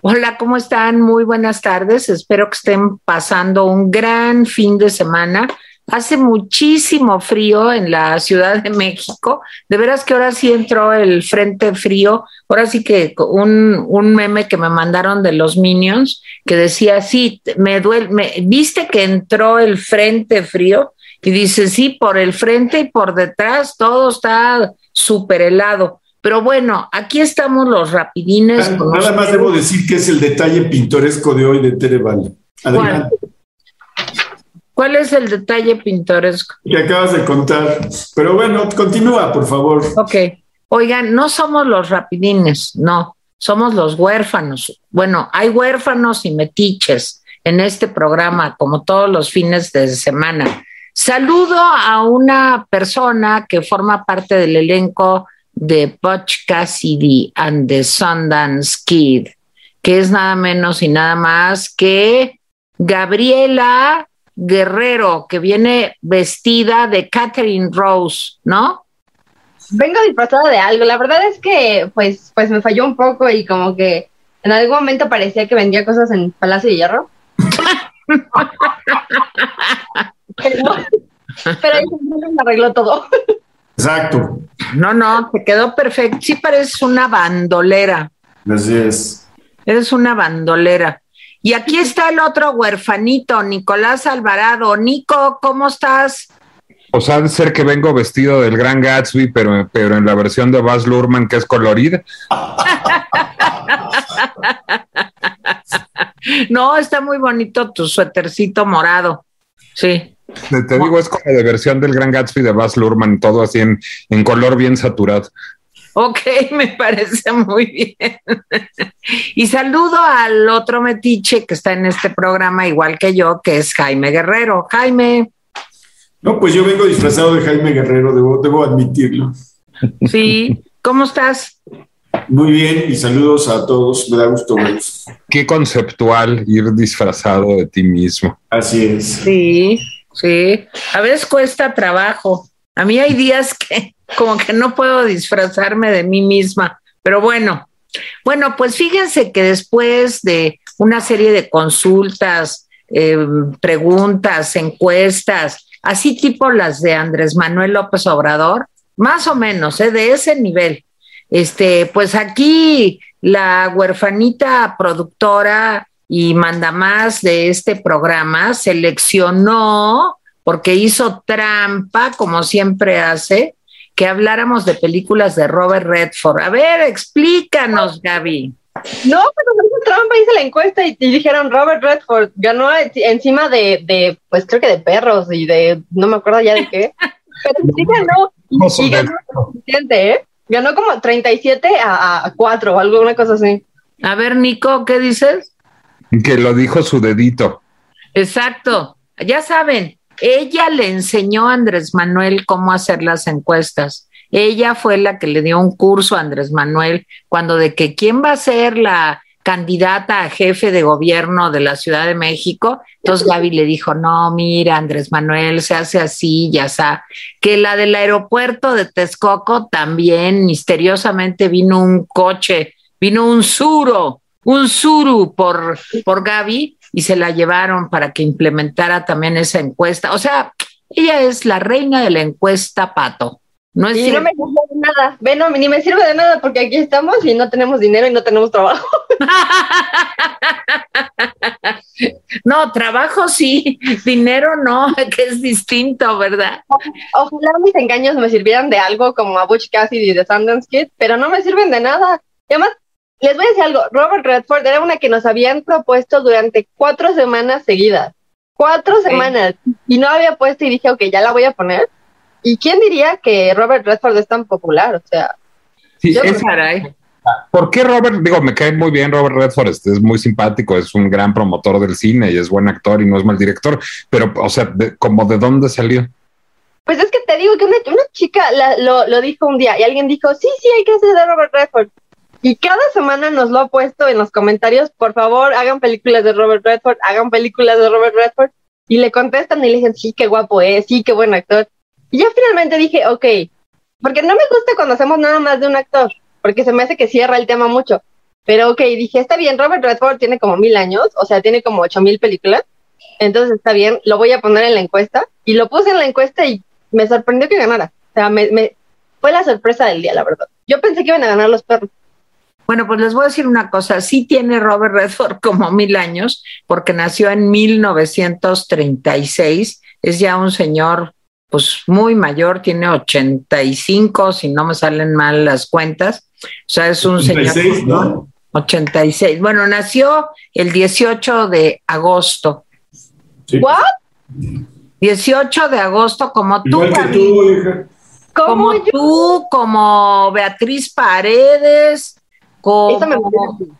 Hola, ¿cómo están? Muy buenas tardes. Espero que estén pasando un gran fin de semana. Hace muchísimo frío en la Ciudad de México. De veras que ahora sí entró el frente frío. Ahora sí que un, un meme que me mandaron de los Minions que decía, sí, me duele, me, ¿viste que entró el frente frío? Y dice, sí, por el frente y por detrás todo está súper helado. Pero bueno, aquí estamos los rapidines. Nada, nada más debo decir que es el detalle pintoresco de hoy de Tereval. Adelante. ¿Cuál? ¿Cuál es el detalle pintoresco? Que acabas de contar. Pero bueno, continúa, por favor. Ok. Oigan, no somos los rapidines, no, somos los huérfanos. Bueno, hay huérfanos y metiches en este programa, como todos los fines de semana. Saludo a una persona que forma parte del elenco de Butch Cassidy and the Sundance Kid, que es nada menos y nada más que Gabriela Guerrero, que viene vestida de Catherine Rose, ¿no? Vengo disfrazada de algo. La verdad es que, pues, pues me falló un poco y como que en algún momento parecía que vendía cosas en Palacio de Hierro. pero, pero ahí me arregló todo. Exacto. No, no, te quedó perfecto. Sí pareces una bandolera. Así es. Eres una bandolera. Y aquí está el otro huerfanito, Nicolás Alvarado. Nico, ¿cómo estás? O sea, de ser que vengo vestido del gran Gatsby, pero, pero en la versión de Baz Luhrmann que es colorida. no, está muy bonito tu suétercito morado. Sí. Te, te digo, es como de versión del Gran Gatsby de Baz Luhrmann, todo así en, en color bien saturado. Ok, me parece muy bien. y saludo al otro metiche que está en este programa, igual que yo, que es Jaime Guerrero. Jaime. No, pues yo vengo disfrazado de Jaime Guerrero, debo, debo admitirlo. Sí, ¿cómo estás? Muy bien, y saludos a todos, me da gusto verlos. Qué conceptual ir disfrazado de ti mismo. Así es. Sí. Sí, a veces cuesta trabajo. A mí hay días que como que no puedo disfrazarme de mí misma, pero bueno. Bueno, pues fíjense que después de una serie de consultas, eh, preguntas, encuestas, así tipo las de Andrés Manuel López Obrador, más o menos, ¿eh? de ese nivel. Este, pues aquí la huerfanita productora y manda más de este programa seleccionó, porque hizo trampa, como siempre hace, que habláramos de películas de Robert Redford. A ver, explícanos, Gaby. No, pero no hizo trampa, hice la encuesta y, y, dijeron Robert Redford ganó encima de, de, pues creo que de perros y de, no me acuerdo ya de qué, pero sí ganó, y, y ganó suficiente, ¿eh? Ganó como 37 a, a 4 o alguna cosa así. A ver, Nico, ¿qué dices? Que lo dijo su dedito. Exacto. Ya saben, ella le enseñó a Andrés Manuel cómo hacer las encuestas. Ella fue la que le dio un curso a Andrés Manuel cuando de que quién va a ser la candidata a jefe de gobierno de la Ciudad de México. Entonces Gaby le dijo, no, mira, Andrés Manuel se hace así, ya está. Que la del aeropuerto de Texcoco también misteriosamente vino un coche, vino un suro un suru por, por Gaby y se la llevaron para que implementara también esa encuesta. O sea, ella es la reina de la encuesta pato. No, es y no me sirve de nada, bueno, ni me sirve de nada porque aquí estamos y no tenemos dinero y no tenemos trabajo. no, trabajo sí, dinero no, que es distinto, ¿verdad? Ojalá mis engaños me sirvieran de algo como a Butch Cassidy de Sundance Kid, pero no me sirven de nada. Y además, les voy a decir algo, Robert Redford era una que nos habían propuesto durante cuatro semanas seguidas. Cuatro semanas. Y no había puesto y dije, ok, ya la voy a poner. ¿Y quién diría que Robert Redford es tan popular? O sea, sí, es, caray. ¿Por qué Robert? Digo, me cae muy bien Robert Redford, este es muy simpático, es un gran promotor del cine y es buen actor y no es mal director, pero, o sea, de, ¿como de dónde salió? Pues es que te digo que una, una chica la, lo, lo, dijo un día y alguien dijo, sí, sí, hay que hacer de Robert Redford. Y cada semana nos lo ha puesto en los comentarios, por favor, hagan películas de Robert Redford, hagan películas de Robert Redford. Y le contestan y le dicen, sí, qué guapo es, sí, qué buen actor. Y ya finalmente dije, ok, porque no me gusta cuando hacemos nada más de un actor, porque se me hace que cierra el tema mucho. Pero ok, dije, está bien, Robert Redford tiene como mil años, o sea, tiene como ocho mil películas. Entonces está bien, lo voy a poner en la encuesta. Y lo puse en la encuesta y me sorprendió que ganara. O sea, me, fue la sorpresa del día, la verdad. Yo pensé que iban a ganar los perros. Bueno, pues les voy a decir una cosa, sí tiene Robert Redford como mil años, porque nació en 1936, es ya un señor pues muy mayor, tiene 85, si no me salen mal las cuentas, o sea, es un 86, señor... ¿no? 86, bueno, nació el 18 de agosto. ¿What? 18 de agosto, como tú. Igual que tú, hija. Como tú, como Beatriz Paredes,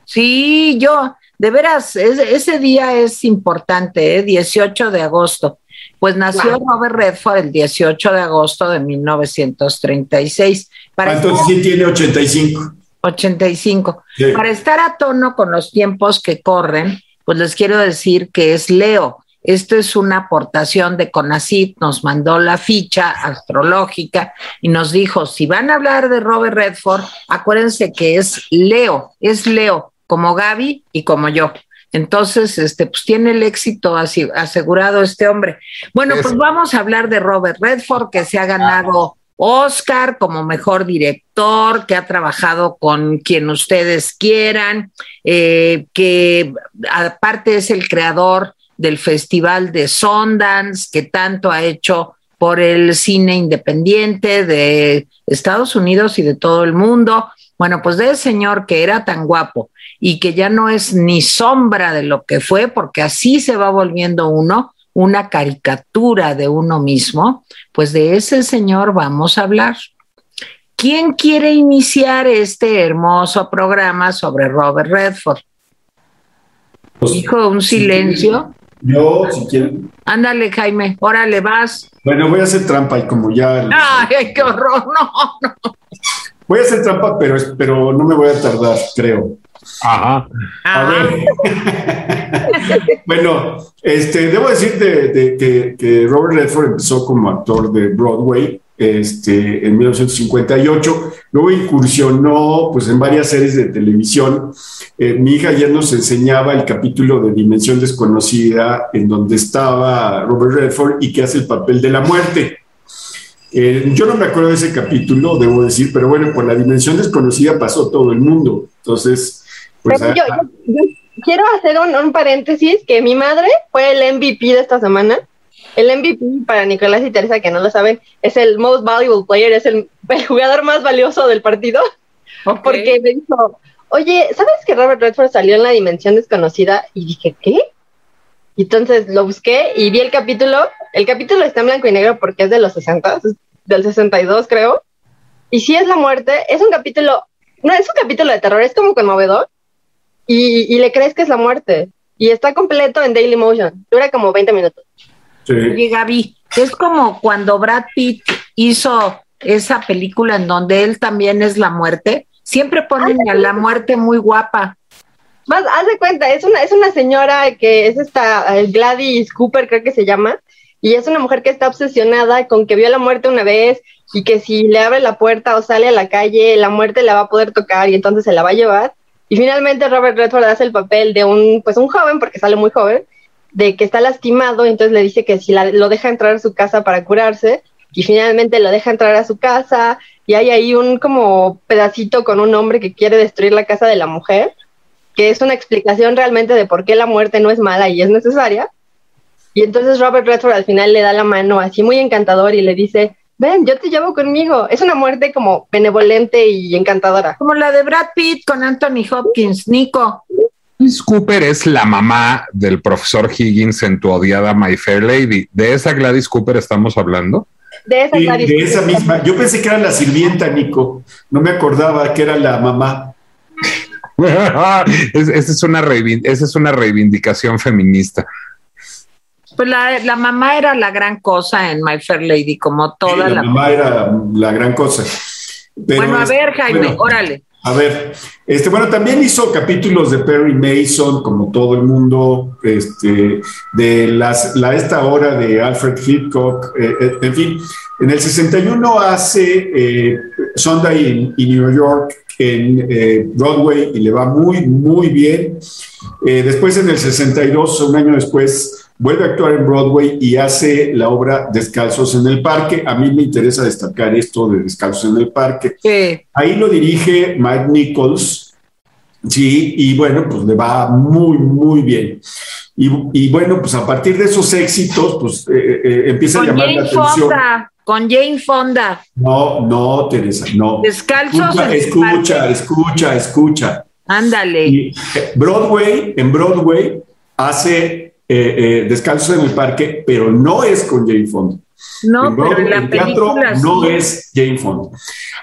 sí, yo, de veras, ese, día es importante, ¿eh? 18 de agosto. Pues nació Robert Redford el 18 de agosto de 1936. Para entonces sí tiene 85. 85. Para estar a tono con los tiempos que corren, pues les quiero decir que es Leo. Esto es una aportación de CONACIT, nos mandó la ficha astrológica y nos dijo, si van a hablar de Robert Redford, acuérdense que es Leo, es Leo, como Gaby y como yo. Entonces, este, pues tiene el éxito así, asegurado este hombre. Bueno, pues vamos a hablar de Robert Redford, que se ha ganado Oscar como mejor director, que ha trabajado con quien ustedes quieran, eh, que aparte es el creador del Festival de Sundance, que tanto ha hecho por el cine independiente de Estados Unidos y de todo el mundo. Bueno, pues de ese señor que era tan guapo y que ya no es ni sombra de lo que fue, porque así se va volviendo uno, una caricatura de uno mismo, pues de ese señor vamos a hablar. ¿Quién quiere iniciar este hermoso programa sobre Robert Redford? Pues, Dijo un silencio. Yo, si quieren. Ándale, Jaime, órale, vas. Bueno, voy a hacer trampa y como ya. ¡Ay, qué horror! No, no. Voy a hacer trampa, pero, pero no me voy a tardar, creo. Ajá. A ver. bueno, este, debo decir de, que, que Robert Redford empezó como actor de Broadway este, en 1958. Luego incursionó pues, en varias series de televisión. Eh, mi hija ayer nos enseñaba el capítulo de Dimensión Desconocida, en donde estaba Robert Redford y que hace el papel de la muerte. Eh, yo no me acuerdo de ese capítulo, debo decir, pero bueno, por la Dimensión Desconocida pasó todo el mundo. Entonces, pues... yo, quiero hacer un, un paréntesis, que mi madre fue el MVP de esta semana el MVP para Nicolás y Teresa, que no lo saben, es el most valuable player, es el, jugador más valioso del partido. Porque me dijo, oye, ¿sabes que Robert Redford salió en la dimensión desconocida? Y dije, ¿qué? Y entonces lo busqué y vi el capítulo. El capítulo está en blanco y negro porque es de los 60, del 62 creo. Y si es la muerte, es un capítulo, no es un capítulo de terror, es como conmovedor. Y, y le crees que es la muerte. Y está completo en Daily Motion. Dura como 20 minutos. Oye, Gaby, es como cuando Brad Pitt hizo esa película en donde él también es la muerte. Siempre ponen a la muerte muy guapa. Más, haz de cuenta, es una, es una señora que es esta Gladys Cooper, creo que se llama, y es una mujer que está obsesionada con que vio la muerte una vez y que si le abre la puerta o sale a la calle, la muerte la va a poder tocar y entonces se la va a llevar. Y finalmente Robert Redford hace el papel de un, pues un joven, porque sale muy joven, de que está lastimado, entonces le dice que si lo deja entrar a su casa para curarse, y finalmente lo deja entrar a su casa, y hay ahí un como pedacito con un hombre que quiere destruir la casa de la mujer, que es una explicación realmente de por qué la muerte no es mala y es necesaria. Y entonces Robert Redford al final le da la mano así muy encantador y le dice, ven, yo te llevo conmigo. Es una muerte como benevolente y encantadora. Como la de Brad Pitt con Anthony Hopkins, Nico. Gladys Cooper es la mamá del profesor Higgins en tu odiada My Fair Lady. ¿De esa Gladys Cooper estamos hablando? De esa, de esa misma. Yo pensé que era la sirvienta, Nico. No me acordaba que era la mamá. esa, es una esa es una reivindicación feminista. Pues la, mamá era la gran cosa en My Fair Lady, como toda la, mamá era la gran cosa. bueno, a ver, Jaime, órale. A ver, este, bueno, también hizo capítulos de Perry Mason, como todo el mundo, este, de las, la, esta hora de Alfred Hitchcock, eh, eh, en fin, en el 61 hace eh, Sunday in, New York, en eh, Broadway y le va muy, muy bien. Después, en el 62, un año después, vuelve a actuar en Broadway y hace la obra Descalzos en el Parque. A mí me interesa destacar esto de Descalzos en el Parque. Ahí lo dirige Mike Nichols, sí, y bueno, pues le va muy, muy bien. Y, bueno, pues a partir de esos éxitos, pues empieza a llamar la atención con Jane Fonda. No, no, Teresa, no. Descalzos. Escucha, escucha, escucha, escucha. Ándale. Eh, Broadway, en Broadway, hace eh, eh, Descalzos en el Parque, pero no es con Jane Fonda. No, pero en la película no es Jane Fonda.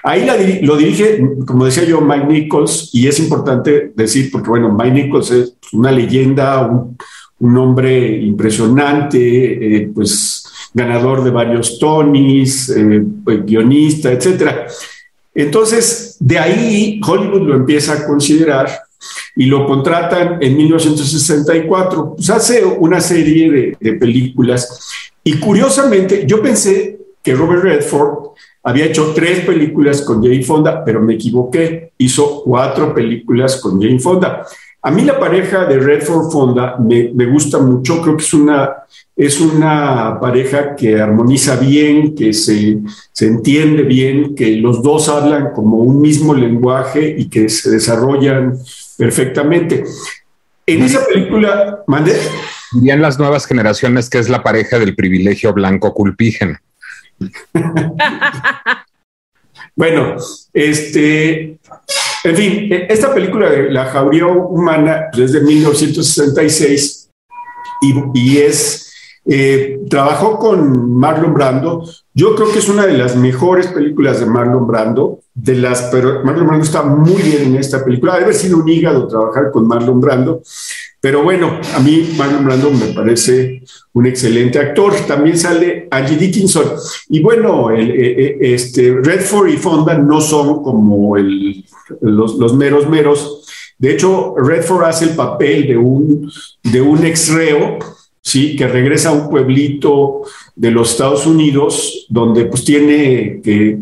Ahí lo dirige, como decía yo, Mike Nichols, y es importante decir, porque bueno, Mike Nichols es una leyenda, un, un hombre impresionante, pues ganador de varios Tonys, eh, pues, guionista, etc. Entonces, de ahí Hollywood lo empieza a considerar y lo contratan en 1964. Pues hace una serie de, películas y curiosamente yo pensé que Robert Redford había hecho tres películas con Jane Fonda, pero me equivoqué. Hizo cuatro películas con Jane Fonda. A mí la pareja de Redford Fonda me, me, gusta mucho, creo que es una es una pareja que armoniza bien, que se, entiende bien, que los dos hablan como un mismo lenguaje y que se desarrollan perfectamente. En esa película, ¿mande? en las nuevas generaciones que es la pareja del privilegio blanco culpígeno. bueno, este, en fin, esta película de La Jauría Humana es de 1966 y, y es eh, trabajó con Marlon Brando. Yo creo que es una de las mejores películas de Marlon Brando. De las, pero Marlon Brando está muy bien en esta película. Debe haber sido un hígado trabajar con Marlon Brando. Pero bueno, a mí Marlon Brando me parece un excelente actor. También sale Angie Dickinson. Y bueno, eh, eh, este, Redford y Fonda no son como los meros meros. De hecho, Redford hace el papel de un, de un ex reo ¿sí? que regresa a un pueblito de los Estados Unidos donde pues tiene que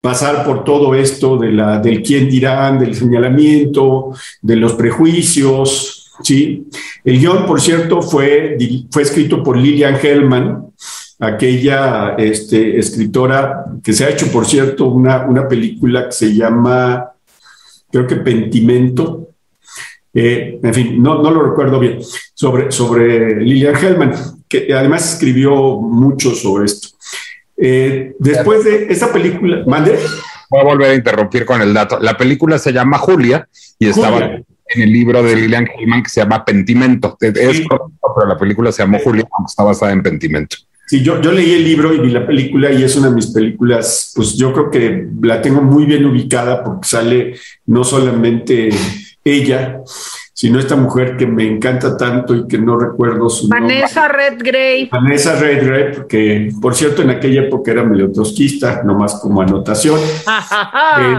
pasar por todo esto de la, del quién dirán, del señalamiento, de los prejuicios. ¿sí? El guion, por cierto, fue, fue escrito por Lillian Hellman, aquella este, escritora que se ha hecho, por cierto, una, una película que se llama, creo que Pentimento, eh, en fin, no, no, lo recuerdo bien, sobre, sobre Lilian Hellman, que además escribió mucho sobre esto. Eh, después de esta película, ¿mande? Voy a volver a interrumpir con el dato. La película se llama Julia y estaba en el libro de Lilian Hellman que se llama Pentimento. Es pero la película se llamó Julia, aunque está basada en Pentimento. Sí, yo, yo leí el libro y vi la película y es una de mis películas, pues yo creo que la tengo muy bien ubicada porque sale no solamente ella, sino esta mujer que me encanta tanto y que no recuerdo su Vanessa Redgrave. Vanessa Redgrave, que por cierto en aquella época era medio tosquista, nomás como anotación.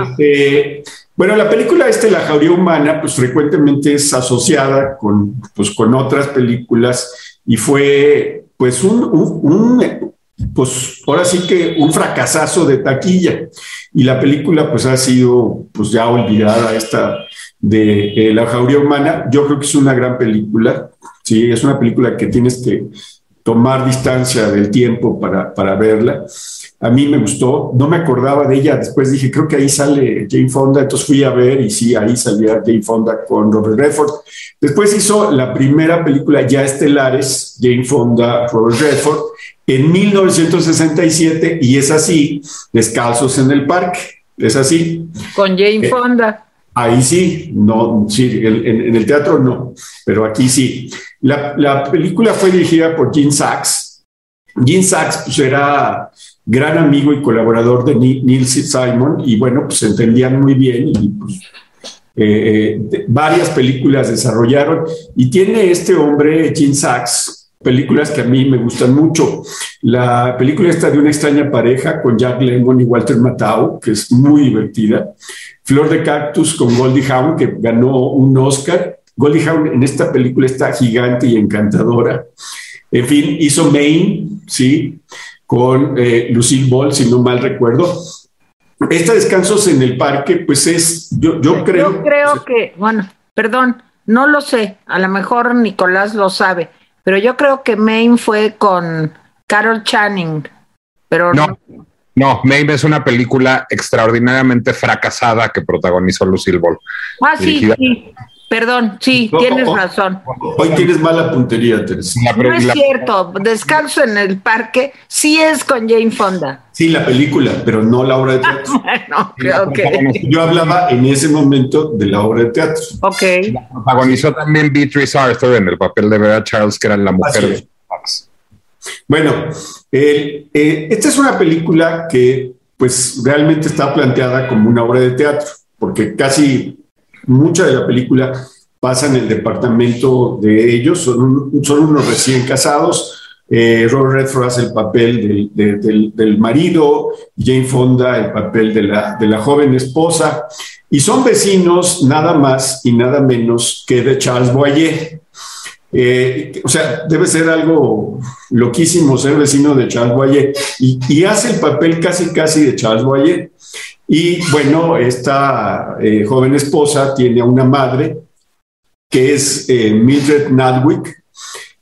Este, bueno, la película este, La Jauría Humana, pues frecuentemente es asociada con, pues, con otras películas y fue pues un, un pues ahora sí que un fracasazo de taquilla y la película pues ha sido pues ya olvidada esta de eh, La jauría humana. Yo creo que es una gran película, sí, es una película que tienes que tomar distancia del tiempo para, para verla. A mí me gustó, no me acordaba de ella, después dije, creo que ahí sale Jane Fonda, entonces fui a ver y sí, ahí salía Jane Fonda con Robert Redford. Después hizo la primera película ya estelares, Jane Fonda, Robert Redford, en 1967 y es así, Descalzos en el Parque, es así. Con Jane eh, Fonda. Ahí sí, no, sí, en, el teatro no, pero aquí sí. La, película fue dirigida por Gene Sachs. Gene Sachs pues, era gran amigo y colaborador de Neil Simon y bueno, pues entendían muy bien y pues, eh, eh, varias películas desarrollaron y tiene este hombre, Gene Sachs, películas que a mí me gustan mucho. La película está de una extraña pareja con Jack Lemmon y Walter Matthau, que es muy divertida. Flor de Cactus con Goldie Hawn, que ganó un Oscar. Goldie Hawn en esta película está gigante y encantadora. En fin, hizo Maine, sí, con eh, Lucille Ball, si no mal recuerdo. Este Descansos en el Parque, pues es, yo, yo creo... Yo creo que, bueno, perdón, no lo sé, a lo mejor Nicolás lo sabe, pero yo creo que Maine fue con Carol Channing, pero no. No, Maine es una película extraordinariamente fracasada que protagonizó Lucille Ball. Ah, sí, sí. Perdón, sí, tienes razón. Hoy tienes mala puntería, Teresa. No es cierto, Descanso en el Parque sí es con Jane Fonda. Sí, la película, pero no la obra de teatro. bueno, creo que... Yo hablaba en ese momento de la obra de teatro. Ok. La protagonizó también Beatrice Arthur en el papel de Vera Charles, que era la mujer de Bueno, eh, esta es una película que pues realmente está planteada como una obra de teatro, porque casi mucha de la película pasa en el departamento de ellos, son, unos recién casados. Eh, Robert hace el papel del, marido, Jane Fonda el papel de la, de la joven esposa, y son vecinos nada más y nada menos que de Charles Boyer. Eh, o sea, debe ser algo loquísimo ser vecino de Charles Boyer y, y, hace el papel casi casi de Charles Boyer. Y bueno, esta eh, joven esposa tiene a una madre que es eh, Mildred Nadwick.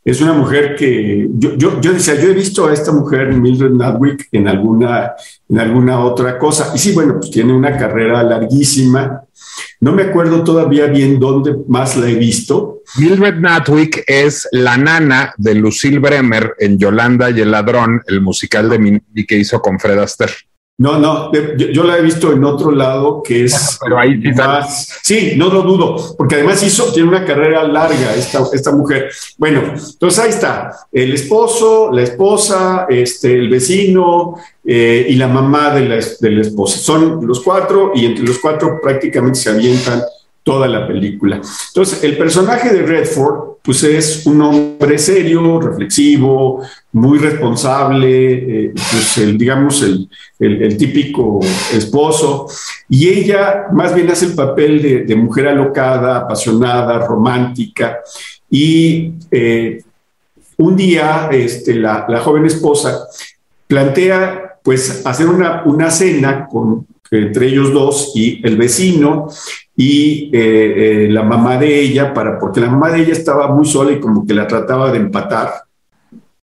Es una mujer que yo, yo, decía, yo he visto a esta mujer, Mildred Nadwick, en alguna, en alguna otra cosa. Y sí, bueno, pues tiene una carrera larguísima. No me acuerdo todavía bien dónde más la he visto. Mildred Nadwick es la nana de Lucille Bremer en Yolanda y el ladrón, el musical de Minelli que hizo con Fred Astaire. No, no, yo, la he visto en otro lado que es pero ahí más. Sí, no lo dudo, porque además hizo, tiene una carrera larga esta, esta mujer. Bueno, entonces ahí está, el esposo, la esposa, este, el vecino eh, y la mamá de la, de la esposa. Son los cuatro y entre los cuatro prácticamente se avientan toda la película. Entonces, el personaje de Redford, pues es un hombre serio, reflexivo, muy responsable, eh, pues el, digamos, el, el, típico esposo, y ella más bien hace el papel de, mujer alocada, apasionada, romántica, y eh, un día este, la, la, joven esposa plantea pues hacer una, una cena con, entre ellos dos y el vecino y eh, eh, la mamá de ella, para, porque la mamá de ella estaba muy sola y como que la trataba de empatar.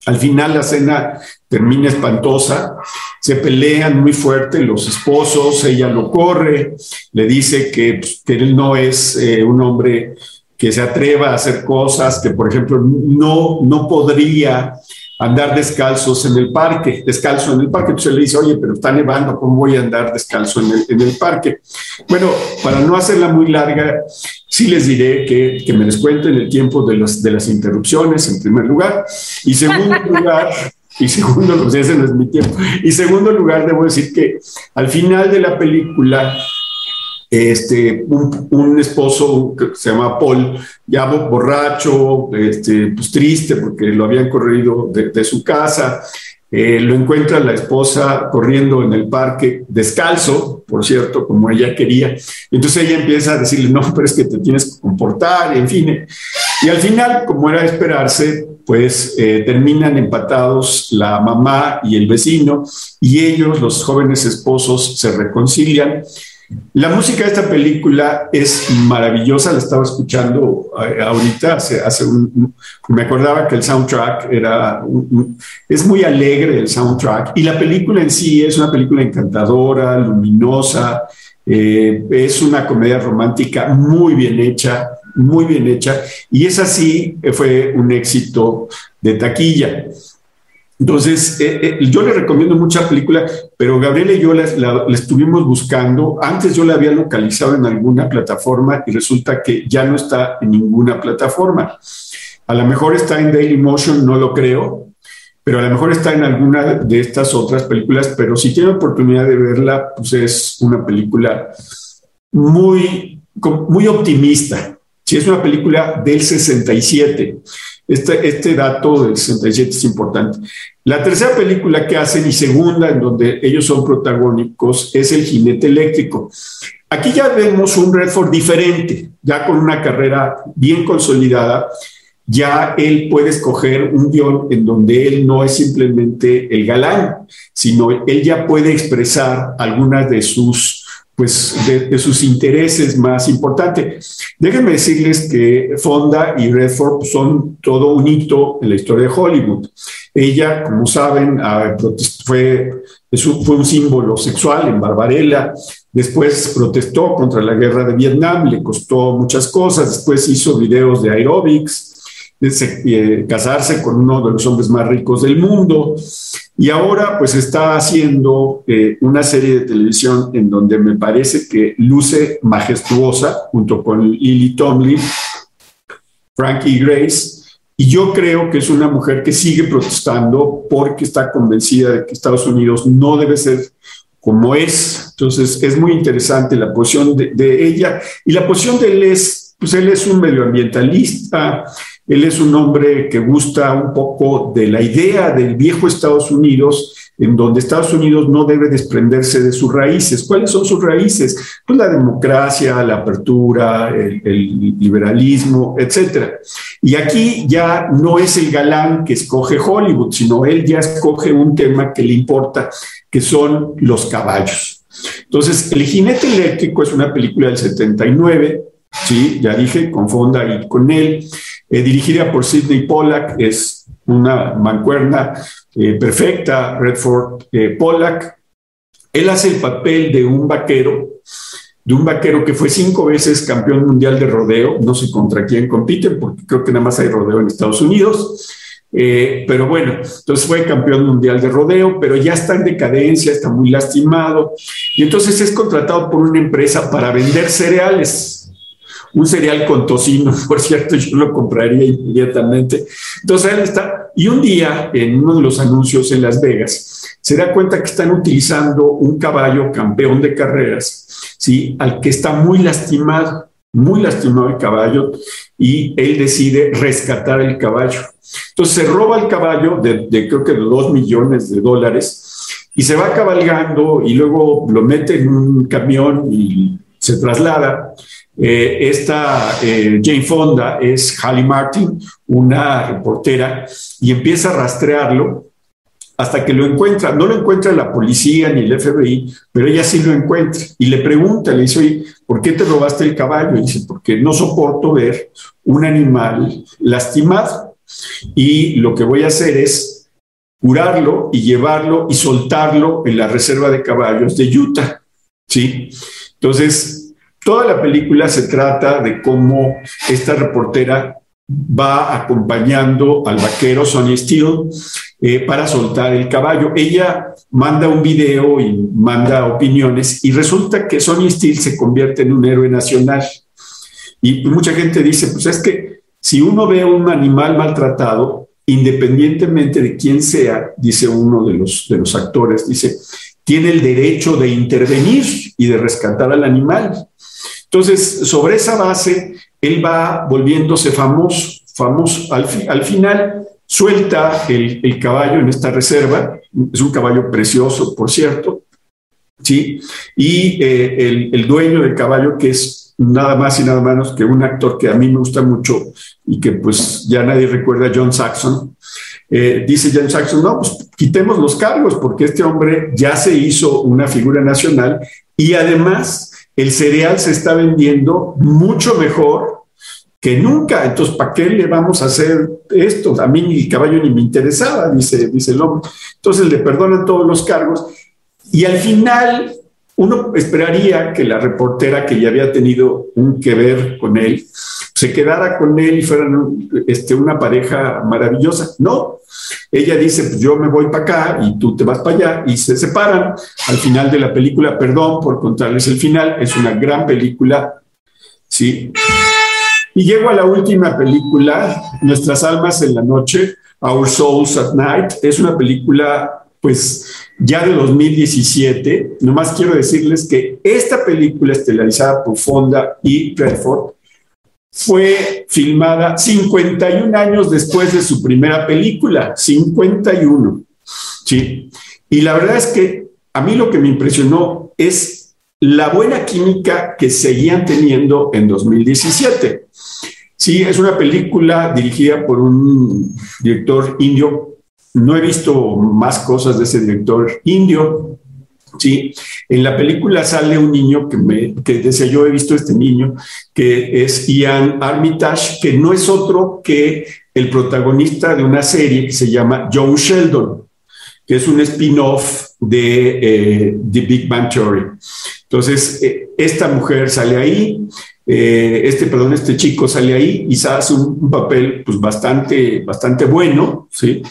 Al final la cena termina espantosa, se pelean muy fuerte los esposos, ella lo corre, le dice que, pues, que él no es eh, un hombre que se atreva a hacer cosas, que por ejemplo no, no podría andar descalzos en el parque, descalzo en el parque. Entonces le dice, oye, pero está nevando, ¿cómo voy a andar descalzo en el, en el parque? Bueno, para no hacerla muy larga, sí les diré que, que me descuenten el tiempo de, los, de las interrupciones, en primer lugar. Y segundo lugar, y segundo, pues ese no es mi tiempo. Y segundo lugar, debo decir que al final de la película, este, un, esposo que se llama Paul, ya borracho, este, pues triste porque lo habían corrido de, su casa. Eh, lo encuentra la esposa corriendo en el parque, descalzo, por cierto, como ella quería. Entonces ella empieza a decirle, no, pero es que te tienes que comportar, en fin. Y al final, como era de esperarse, pues eh, terminan empatados la mamá y el vecino, y ellos, los jóvenes esposos, se reconcilian la música de esta película es maravillosa, la estaba escuchando eh, ahorita, me acordaba que el soundtrack era, es muy alegre el soundtrack y la película en sí es una película encantadora, luminosa, eh, es una comedia romántica muy bien hecha, muy bien hecha y es así, fue un éxito de taquilla. Entonces, eh, eh, yo le recomiendo mucha película, pero Gabriela y yo la, estuvimos buscando. Antes yo la había localizado en alguna plataforma y resulta que ya no está en ninguna plataforma. A lo mejor está en Daily Motion, no lo creo, pero a lo mejor está en alguna de estas otras películas, pero si tiene oportunidad de verla, pues es una película muy, muy optimista. Si es una película del 67, este, este dato del 67 es importante. La tercera película que hacen y segunda en donde ellos son protagónicos es El jinete eléctrico. Aquí ya vemos un Redford diferente, ya con una carrera bien consolidada. ya él puede escoger un guion en donde él no es simplemente el galán, sino él ya puede expresar algunas de sus pues de, sus intereses más importantes. Déjenme decirles que Fonda y Redford son todo un hito en la historia de Hollywood. Ella, como saben, ah, fue, fue un símbolo sexual en Barbarella, después protestó contra la guerra de Vietnam, le costó muchas cosas, después hizo videos de aerobics, de casarse con uno de los hombres más ricos del mundo. Y ahora pues está haciendo eh, una serie de televisión en donde me parece que luce majestuosa junto con Lily Tomlin, Frankie Grace. Y yo creo que es una mujer que sigue protestando porque está convencida de que Estados Unidos no debe ser como es. Entonces es muy interesante la posición de, de ella. Y la posición de él es, pues él es un medioambientalista, él es un hombre que gusta un poco de la idea del viejo Estados Unidos, en donde Estados Unidos no debe desprenderse de sus raíces. ¿Cuáles son sus raíces? Pues la democracia, la apertura, el, liberalismo, etc. Y aquí ya no es el galán que escoge Hollywood, sino él ya escoge un tema que le importa, que son los caballos. Entonces, El jinete eléctrico es una película del 79, sí, ya dije, con Fonda y con él. Eh, dirigida por Sidney Pollack, es una mancuerna eh, perfecta, Redford eh, Pollack. Él hace el papel de un vaquero, de un vaquero que fue cinco veces campeón mundial de rodeo, no sé contra quién compiten, porque creo que nada más hay rodeo en Estados Unidos. pero bueno, entonces fue campeón mundial de rodeo, pero ya está en decadencia, está muy lastimado, y entonces es contratado por una empresa para vender cereales un cereal con tocino, por cierto, yo lo compraría inmediatamente. Entonces él está, y un día en uno de los anuncios en Las Vegas, se da cuenta que están utilizando un caballo campeón de carreras, ¿sí? Al que está muy lastimado, muy lastimado el caballo, y él decide rescatar el caballo. Entonces se roba el caballo de, de creo que de dos millones de dólares y se va cabalgando y luego lo mete en un camión y se traslada eh, esta eh, Jane Fonda es Hallie Martin, una reportera, y empieza a rastrearlo hasta que lo encuentra. No lo encuentra la policía ni el FBI, pero ella sí lo encuentra y le pregunta, le dice, ¿por qué te robaste el caballo? Y dice, porque no soporto ver un animal lastimado y lo que voy a hacer es curarlo y llevarlo y soltarlo en la reserva de caballos de Utah. ¿Sí? Entonces, Toda la película se trata de cómo esta reportera va acompañando al vaquero Sonny Steele eh, para soltar el caballo. Ella manda un video y manda opiniones y resulta que Sonny Steele se convierte en un héroe nacional. Y mucha gente dice, pues es que si uno ve a un animal maltratado, independientemente de quién sea, dice uno de los, de los actores, dice, tiene el derecho de intervenir y de rescatar al animal. Entonces, sobre esa base, él va volviéndose famoso, famoso. Al, al final, suelta el, caballo en esta reserva, es un caballo precioso, por cierto, ¿sí? Y eh, el, dueño del caballo, que es nada más y nada menos que un actor que a mí me gusta mucho y que pues ya nadie recuerda, John Saxon, eh, dice John Saxon, no, pues quitemos los cargos porque este hombre ya se hizo una figura nacional y además el cereal se está vendiendo mucho mejor que nunca. Entonces, ¿para qué le vamos a hacer esto? A mí ni el caballo ni me interesaba, dice, dice el hombre. Entonces le perdonan todos los cargos y al final uno esperaría que la reportera que ya había tenido un que ver con él se quedara con él y fueran este, una pareja maravillosa. No, ella dice, pues yo me voy para acá y tú te vas para allá y se separan. Al final de la película, perdón por contarles el final, es una gran película, ¿sí? Y llego a la última película, Nuestras almas en la noche, Our Souls at Night. Es una película, pues, ya de 2017. Nomás quiero decirles que esta película estelarizada por Fonda y Redford fue filmada 51 años después de su primera película, 51. ¿sí? Y la verdad es que a mí lo que me impresionó es la buena química que seguían teniendo en 2017. Sí, es una película dirigida por un director indio. No he visto más cosas de ese director indio. Sí, en la película sale un niño que me que decía yo he visto este niño que es Ian Armitage, que no es otro que el protagonista de una serie que se llama John Sheldon, que es un spin-off de eh, The Big Bang Theory. Entonces, eh, esta mujer sale ahí, eh, este, perdón, este chico sale ahí y hace un, un, papel pues bastante, bastante bueno, ¿sí?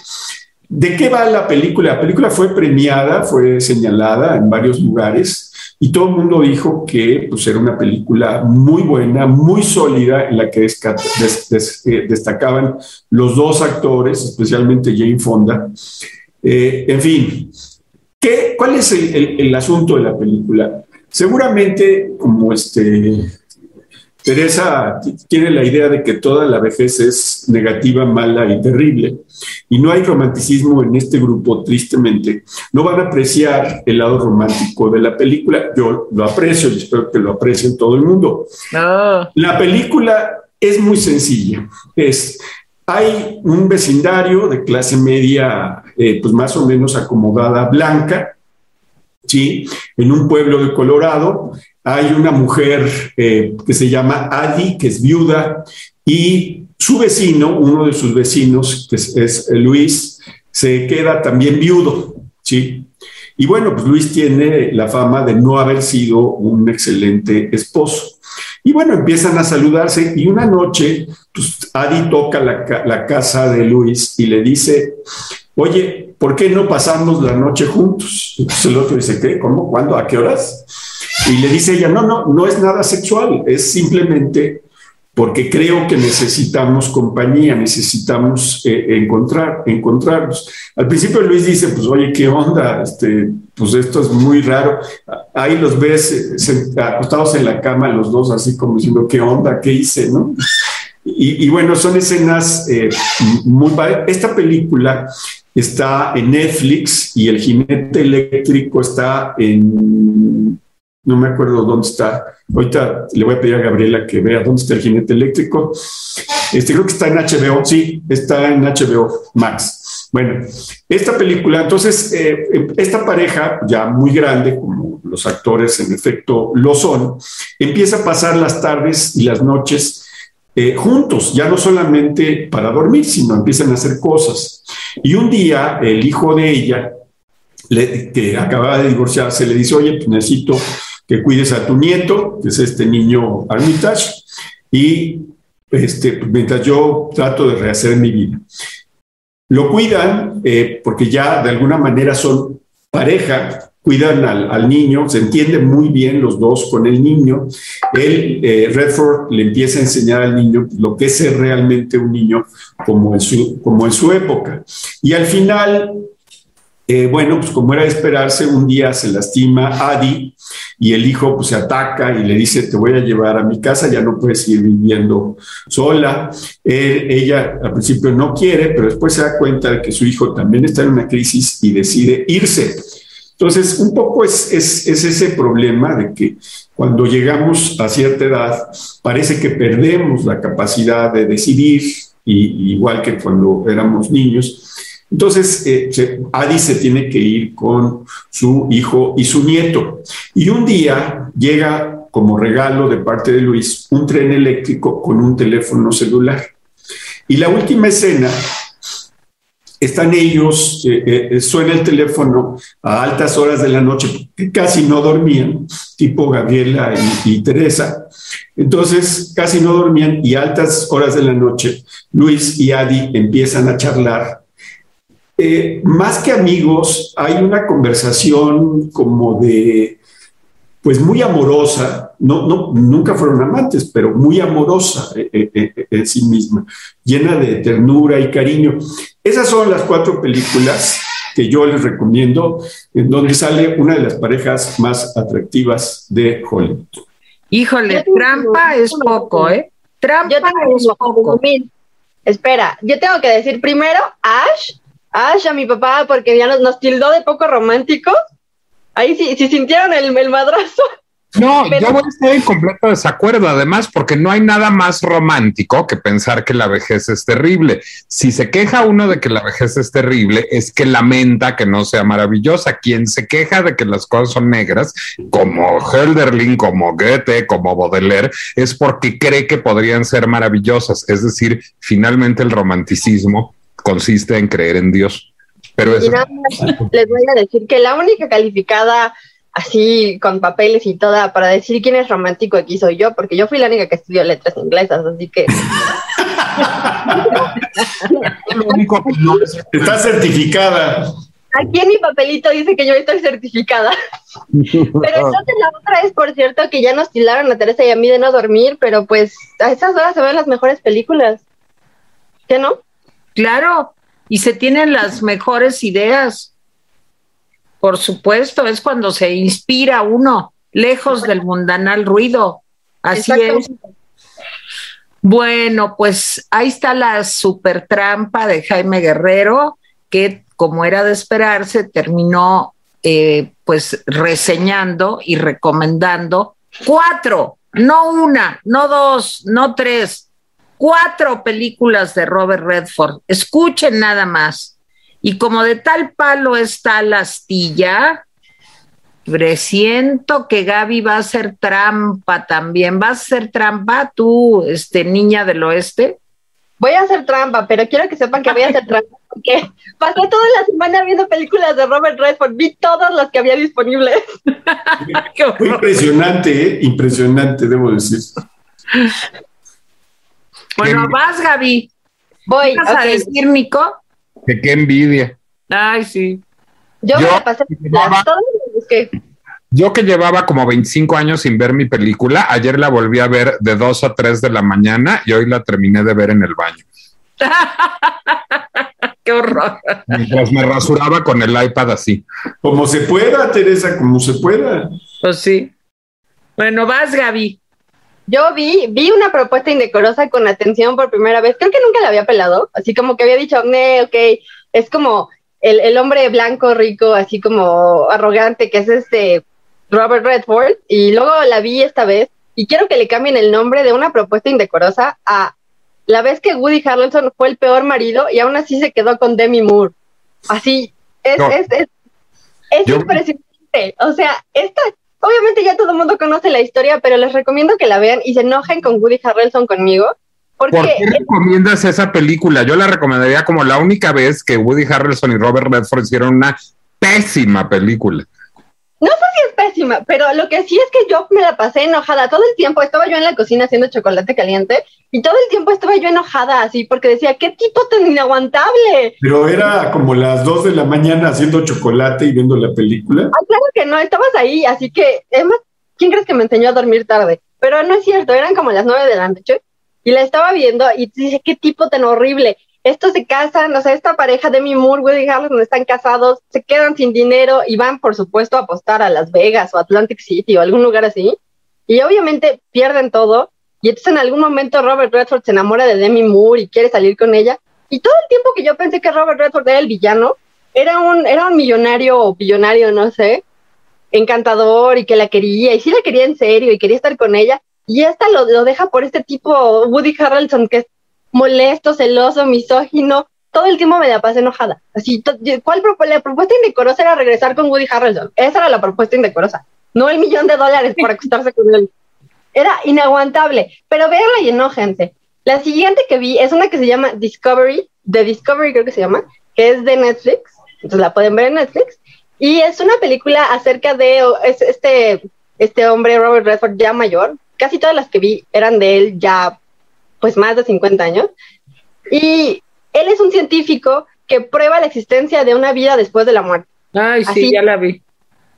¿De qué va la película? La película fue premiada, fue señalada en varios lugares y todo el mundo dijo que pues, era una película muy buena, muy sólida, en la que eh, destacaban los dos actores, especialmente Jane Fonda. Eh, en fin, ¿qué, ¿cuál es el, asunto de la película? Seguramente, como este, Teresa tiene la idea de que toda la vejez es negativa, mala y terrible, y no hay romanticismo en este grupo, tristemente. No van a apreciar el lado romántico de la película. Yo lo aprecio y espero que lo aprecien todo el mundo. No. La película es muy sencilla. Es, hay un vecindario de clase media, eh, pues más o menos acomodada, blanca, ¿sí? En un pueblo de Colorado hay una mujer eh, que se llama Adi, que es viuda, y su vecino, uno de sus vecinos, que es, es Luis, se queda también viudo, ¿sí? Y bueno, pues Luis tiene la fama de no haber sido un excelente esposo. Y bueno, empiezan a saludarse y una noche, pues Adi toca la, la casa de Luis y le dice, oye, ¿por qué no pasamos la noche juntos? Entonces el otro dice, ¿qué? ¿Cómo? ¿Cuándo? ¿A qué horas? Y le dice ella, no, no, no es nada sexual, es simplemente porque creo que necesitamos compañía, necesitamos eh, encontrar, encontrarnos. Al principio Luis dice, pues oye, ¿qué onda? Este, pues esto es muy raro. Ahí los ves eh, acostados en la cama los dos, así como diciendo, ¿qué onda? ¿Qué hice? ¿no? Y, bueno, son escenas eh, muy... Esta película está en Netflix y El jinete eléctrico está en no me acuerdo dónde está. Ahorita le voy a pedir a Gabriela que vea dónde está el jinete eléctrico. Este creo que está en HBO, sí, está en HBO Max. Bueno, esta película, entonces, eh, esta pareja, ya muy grande, como los actores en efecto lo son, empieza a pasar las tardes y las noches eh, juntos, ya no solamente para dormir, sino empiezan a hacer cosas. Y un día el hijo de ella, que acababa de divorciarse, le dice, oye, pues necesito que cuides a tu nieto, que es este niño Armitage, y este, mientras yo trato de rehacer mi vida. Lo cuidan eh, porque ya de alguna manera son pareja, cuidan al, niño, se entienden muy bien los dos con el niño. Él, eh, Redford, le empieza a enseñar al niño lo que es realmente un niño como en su, como en su época. Y al final, eh, bueno, pues como era de esperarse, un día se lastima Adi y el hijo pues se ataca y le dice, te voy a llevar a mi casa, ya no puedes ir viviendo sola. Eh, ella al principio no quiere, pero después se da cuenta de que su hijo también está en una crisis y decide irse. Entonces, un poco es, es, es ese problema de que cuando llegamos a cierta edad, parece que perdemos la capacidad de decidir, y, igual que cuando éramos niños, entonces, eh, Adi se tiene que ir con su hijo y su nieto. Y un día llega como regalo de parte de Luis un tren eléctrico con un teléfono celular. Y la última escena, están ellos, eh, eh, suena el teléfono a altas horas de la noche, que casi no dormían, tipo Gabriela y, y Teresa. Entonces, casi no dormían y a altas horas de la noche, Luis y Adi empiezan a charlar eh, más que amigos, hay una conversación como de, pues muy amorosa, no, no, nunca fueron amantes, pero muy amorosa eh, eh, en sí misma, llena de ternura y cariño. Esas son las cuatro películas que yo les recomiendo, en donde sale una de las parejas más atractivas de Hollywood. Híjole, trampa es poco, ¿eh? Trampa es poco. Espera, yo tengo que decir primero, Ash Ash a mi papá porque ya nos, nos tildó de poco romántico. Ahí sí, si sintieron el, el madrazo. No, yo voy a estar en completo desacuerdo, además, porque no hay nada más romántico que pensar que la vejez es terrible. Si se queja uno de que la vejez es terrible, es que lamenta que no sea maravillosa. Quien se queja de que las cosas son negras, como Hölderlin, como Goethe, como Baudelaire, es porque cree que podrían ser maravillosas. Es decir, finalmente el romanticismo consiste en creer en Dios. Pero y nada más les voy a decir que la única calificada así con papeles y toda para decir quién es romántico aquí soy yo, porque yo fui la única que estudió letras inglesas, así que... Está certificada. Aquí en mi papelito dice que yo estoy certificada. pero entonces la otra es, por cierto, que ya nos tilaron a Teresa y a mí de no dormir, pero pues a esas horas se ven las mejores películas. ¿Qué no? Claro, y se tienen las mejores ideas. Por supuesto, es cuando se inspira uno, lejos del mundanal ruido. Así es. Bueno, pues ahí está la super trampa de Jaime Guerrero, que como era de esperarse, terminó eh, pues reseñando y recomendando cuatro, no una, no dos, no tres, cuatro películas de Robert Redford. Escuchen nada más. Y como de tal palo está la astilla, presiento que Gaby va a hacer trampa también. ¿Vas a hacer trampa tú, este, niña del oeste? Voy a hacer trampa, pero quiero que sepan que voy a hacer trampa porque pasé toda la semana viendo películas de Robert Redford, vi todas las que había disponibles. Fue impresionante, ¿eh? impresionante, debo decir. Bueno, vas, Gaby. Voy. ¿Qué vas a decir, Nico? Que qué envidia. Ay, sí. Yo, me la pasé llevaba, yo que llevaba como 25 años sin ver mi película, ayer la volví a ver de 2 a 3 de la mañana y hoy la terminé de ver en el baño. qué horror. Mientras me rasuraba con el iPad así. Como se pueda, Teresa, como se pueda. Pues sí. Bueno, vas, Gaby. Yo vi, vi una propuesta indecorosa con atención por primera vez. Creo que nunca la había pelado. Así como que había dicho, ne, ok, es como el, el, hombre blanco, rico, así como arrogante, que es este Robert Redford. Y luego la vi esta vez. Y quiero que le cambien el nombre de una propuesta indecorosa a la vez que Woody Harrelson fue el peor marido y aún así se quedó con Demi Moore. Así, es, no. es, es, es impresionante. O sea, esta, obviamente ya todo el mundo conoce la historia, pero les recomiendo que la vean y se enojen con Woody Harrelson conmigo. Porque ¿Por qué recomiendas esa película? Yo la recomendaría como la única vez que Woody Harrelson y Robert Redford hicieron una pésima película. No sé si es pésima, pero lo que sí es que yo me la pasé enojada todo el tiempo. Estaba yo en la cocina haciendo chocolate caliente y todo el tiempo estaba yo enojada así porque decía, qué tipo tan inaguantable. Pero era como las dos de la mañana haciendo chocolate y viendo la película. Ah, claro que no, estabas ahí, así que, además, ¿quién crees que me enseñó a dormir tarde? Pero no es cierto, eran como las nueve de la noche y la estaba viendo y dice, qué tipo tan horrible. Estos se casan, o sea, esta pareja de mi Moore, Woody Harrelson, están casados, se quedan sin dinero y van, por supuesto, a apostar a Las Vegas o Atlantic City o algún lugar así. Y obviamente pierden todo. Y entonces en algún momento Robert Redford se enamora de Demi Moore y quiere salir con ella. Y todo el tiempo que yo pensé que Robert Redford era el villano, era un, era un millonario o billonario, no sé, encantador y que la quería, y sí la quería en serio y quería estar con ella. Y esta lo, lo deja por este tipo Woody Harrelson que es molesto, celoso, misógino, todo el tiempo me la pasé enojada. Así, ¿cuál la propuesta indecorosa era regresar con Woody Harrelson? Esa era la propuesta indecorosa, no el millón de dólares para acostarse con él. Era inaguantable, pero véanla y enójense. La siguiente que vi es una que se llama Discovery, de Discovery creo que se llama, que es de Netflix, entonces la pueden ver en Netflix, y es una película acerca de este, este hombre, Robert Redford, ya mayor. Casi todas las que vi eran de él ya pues más de 50 años. Y él es un científico que prueba la existencia de una vida después de la muerte. Ay, sí, Así, ya la vi.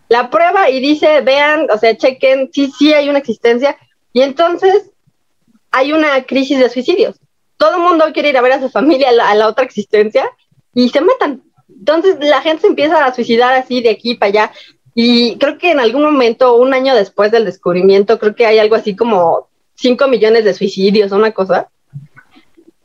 La prueba y dice, vean, o sea, chequen, sí, sí hay una existencia. Y entonces hay una crisis de suicidios. Todo el mundo quiere ir a ver a su familia a la, a la otra existencia y se matan. Entonces la gente se empieza a suicidar así de aquí para allá. Y creo que en algún momento, un año después del descubrimiento, creo que hay algo así como 5 millones de suicidios, una cosa.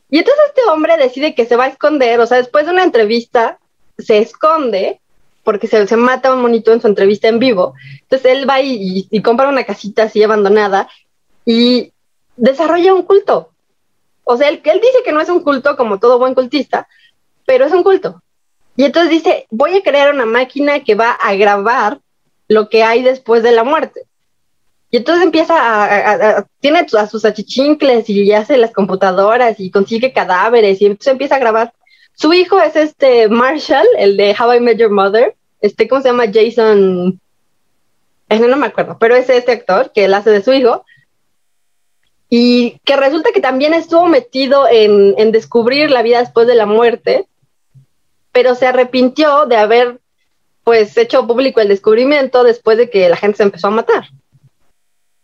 Y entonces este hombre decide que se va a esconder, o sea, después de una entrevista, se esconde porque se, se mata un monito en su entrevista en vivo. Entonces él va y, y compra una casita así abandonada y desarrolla un culto. O sea, él, él dice que no es un culto como todo buen cultista, pero es un culto. Y entonces dice, voy a crear una máquina que va a grabar lo que hay después de la muerte. Y entonces empieza a, tiene a sus achichincles y hace las computadoras y consigue cadáveres y entonces empieza a grabar. Su hijo es este Marshall, el de How I Met Your Mother, este, ¿cómo se llama? Jason, no, no me acuerdo, pero es este actor que él hace de su hijo y que resulta que también estuvo metido en, en descubrir la vida después de la muerte pero se arrepintió de haber pues hecho público el descubrimiento después de que la gente se empezó a matar.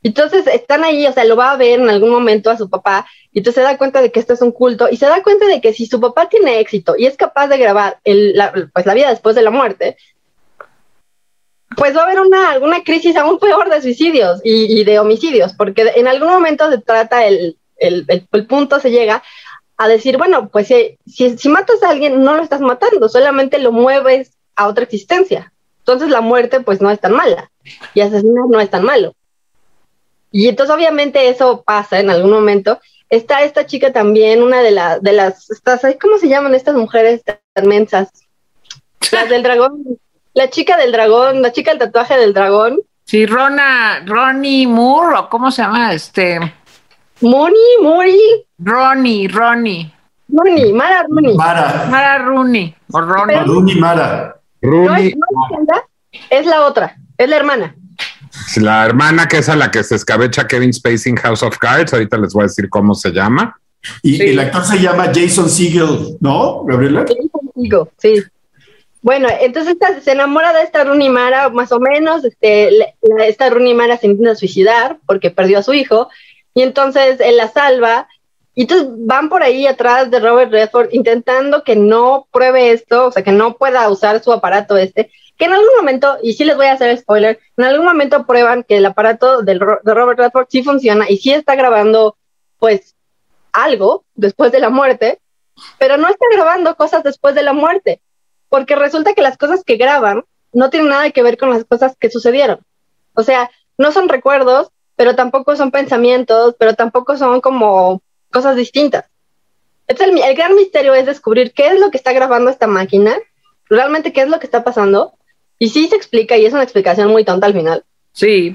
Entonces están ahí, o sea, lo va a ver en algún momento a su papá y entonces se da cuenta de que esto es un culto y se da cuenta de que si su papá tiene éxito y es capaz de grabar el, la, pues la vida después de la muerte, pues va a haber una, alguna crisis aún peor de suicidios y, de homicidios, porque en algún momento se trata el, el, el, el punto se llega a decir, bueno, pues si, si, matas a alguien, no lo estás matando, solamente lo mueves a otra existencia. Entonces la muerte pues no es tan mala y asesinar no es tan malo. Y entonces obviamente eso pasa en algún momento. Está esta chica también, una de, la, de las, estas, ¿cómo se llaman estas mujeres tan mensas? Las del dragón, la chica del dragón, la chica del tatuaje del dragón. Sí, Rona, Ronnie Moore, o cómo se llama este. Moni, Mori. Ronnie, Ronnie. Ronnie, Mara Rooney. Mara. Mara Rooney. O Ronnie. Rooney Mara. Rooney. No, es, no, es la otra, es la hermana. La hermana que es a la que se escabecha Kevin Spacey en House of Cards, ahorita les voy a decir cómo se llama. Y sí. el actor se llama Jason Segel, ¿no, Gabriela? Jason Segel, sí. Bueno, entonces esta, se enamora de esta Rooney Mara, más o menos, este, le, esta Rooney Mara se intenta suicidar porque perdió a su hijo, y entonces él la salva, y entonces van por ahí atrás de Robert Redford intentando que no pruebe esto, o sea, que no pueda usar su aparato este, en algún momento, y sí les voy a hacer spoiler, en algún momento prueban que el aparato del, de Robert Redford sí funciona y sí está grabando, pues, algo después de la muerte, pero no está grabando cosas después de la muerte, porque resulta que las cosas que graban no tienen nada que ver con las cosas que sucedieron. O sea, no son recuerdos, pero tampoco son pensamientos, pero tampoco son como cosas distintas. Entonces, el, gran misterio es descubrir qué es lo que está grabando esta máquina, realmente qué es lo que está pasando, y sí se explica, y es una explicación muy tonta al final. Sí.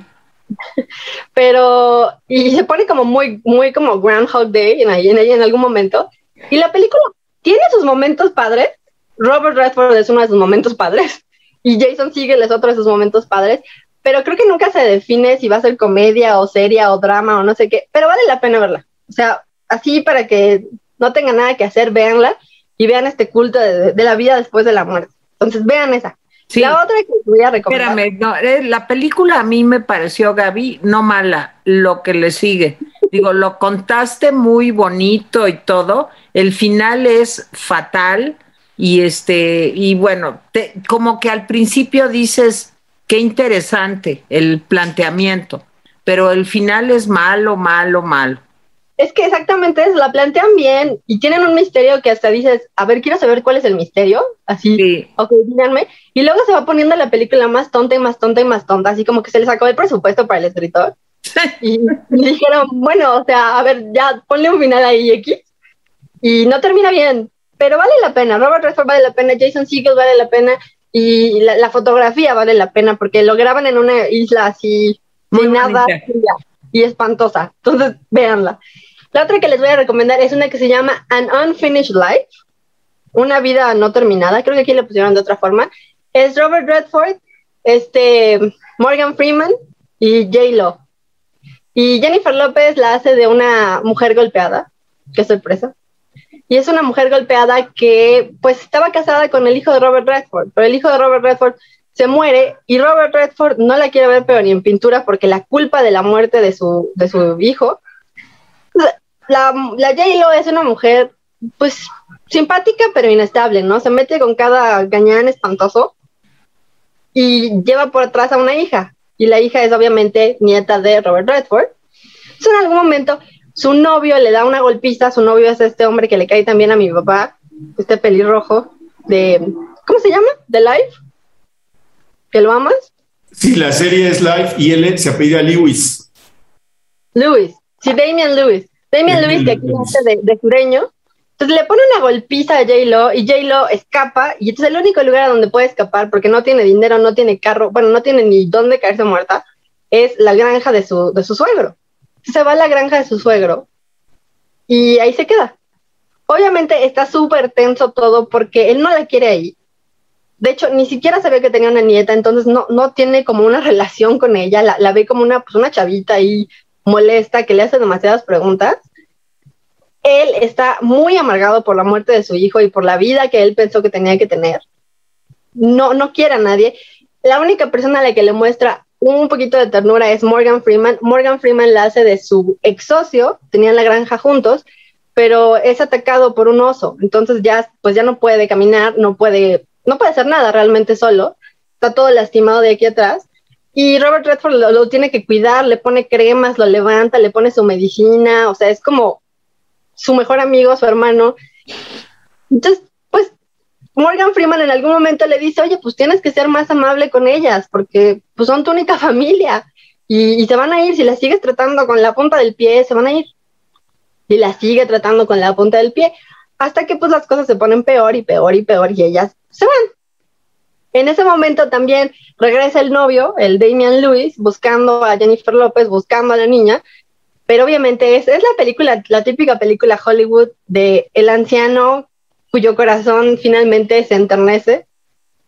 Pero, y se pone como muy, muy como Groundhog Day en en algún momento. Y la película tiene sus momentos padres. Robert Redford es uno de sus momentos padres. Y Jason Segel es otro de sus momentos padres. Pero creo que nunca se define si va a ser comedia o seria o drama o no sé qué. Pero vale la pena verla. O sea, así para que no tengan nada que hacer, véanla y vean este culto de, de la vida después de la muerte. Entonces, vean esa. Sí. La otra que voy a recomendar. Espérame, no, eh, la película a mí me pareció, Gaby, no mala, lo que le sigue. Digo, lo contaste muy bonito y todo. El final es fatal y este, y bueno, te, como que al principio dices, qué interesante el planteamiento, pero el final es malo, malo, malo. Es que exactamente eso, la plantean bien y tienen un misterio que hasta dices, a ver, quiero saber cuál es el misterio, así, sí. ok, díganme, y luego se va poniendo la película más tonta y más tonta y más tonta, así como que se le sacó el presupuesto para el escritor. y, y, dijeron, bueno, o sea, a ver, ya ponle un final ahí X, y no termina bien, pero vale la pena, Robert Redford vale la pena, Jason Segel vale la pena, y la, la fotografía vale la pena, porque lo graban en una isla así, Muy sin nada, y espantosa, entonces véanla. La otra que les voy a recomendar es una que se llama An Unfinished Life, una vida no terminada, creo que aquí le pusieron de otra forma. Es Robert Redford, este, Morgan Freeman y J. Lo. Y Jennifer López la hace de una mujer golpeada, qué sorpresa. Y es una mujer golpeada que pues estaba casada con el hijo de Robert Redford, pero el hijo de Robert Redford se muere y Robert Redford no la quiere ver pero ni en pintura porque la culpa de la muerte de su, de su hijo la, la J-Lo es una mujer, pues, simpática pero inestable, ¿no? Se mete con cada gañán espantoso y lleva por atrás a una hija. Y la hija es obviamente nieta de Robert Redford. Entonces, en algún momento, su novio le da una golpiza. Su novio es este hombre que le cae también a mi papá, este pelirrojo de. ¿Cómo se llama? ¿The Life? ¿Que lo amas? Sí, la serie es live y él se apellida Lewis. Lewis, sí, Damian Lewis. Damian Lewis, que aquí hace de, de sureño. Entonces le pone una golpiza a J-Lo y J-Lo escapa y este es el único lugar donde puede escapar porque no tiene dinero, no tiene carro, bueno, no tiene ni dónde caerse muerta, es la granja de su, de su suegro. Se va a la granja de su suegro y ahí se queda. Obviamente está súper tenso todo porque él no la quiere ahí. De hecho, ni siquiera sabía que tenía una nieta, entonces no, no tiene como una relación con ella, la, la ve como una, pues una chavita ahí molesta que le hace demasiadas preguntas. Él está muy amargado por la muerte de su hijo y por la vida que él pensó que tenía que tener. No, no quiere a nadie. La única persona a la que le muestra un poquito de ternura es Morgan Freeman. Morgan Freeman la hace de su ex socio, tenían la granja juntos, pero es atacado por un oso. Entonces ya, pues ya no puede caminar, no puede, no puede hacer nada realmente solo. Está todo lastimado de aquí atrás y Robert Redford lo, tiene que cuidar, le pone cremas, lo levanta, le pone su medicina, o sea, es como su mejor amigo, su hermano. Entonces, pues Morgan Freeman en algún momento le dice, oye, pues tienes que ser más amable con ellas, porque pues son tu única familia y, y se van a ir, si las sigues tratando con la punta del pie, se van a ir. Y las sigue tratando con la punta del pie, hasta que pues las cosas se ponen peor y peor y peor y ellas se van. En ese momento también regresa el novio, el Damian Lewis, buscando a Jennifer López, buscando a la niña, pero obviamente es, es la película, la típica película Hollywood de el anciano cuyo corazón finalmente se enternece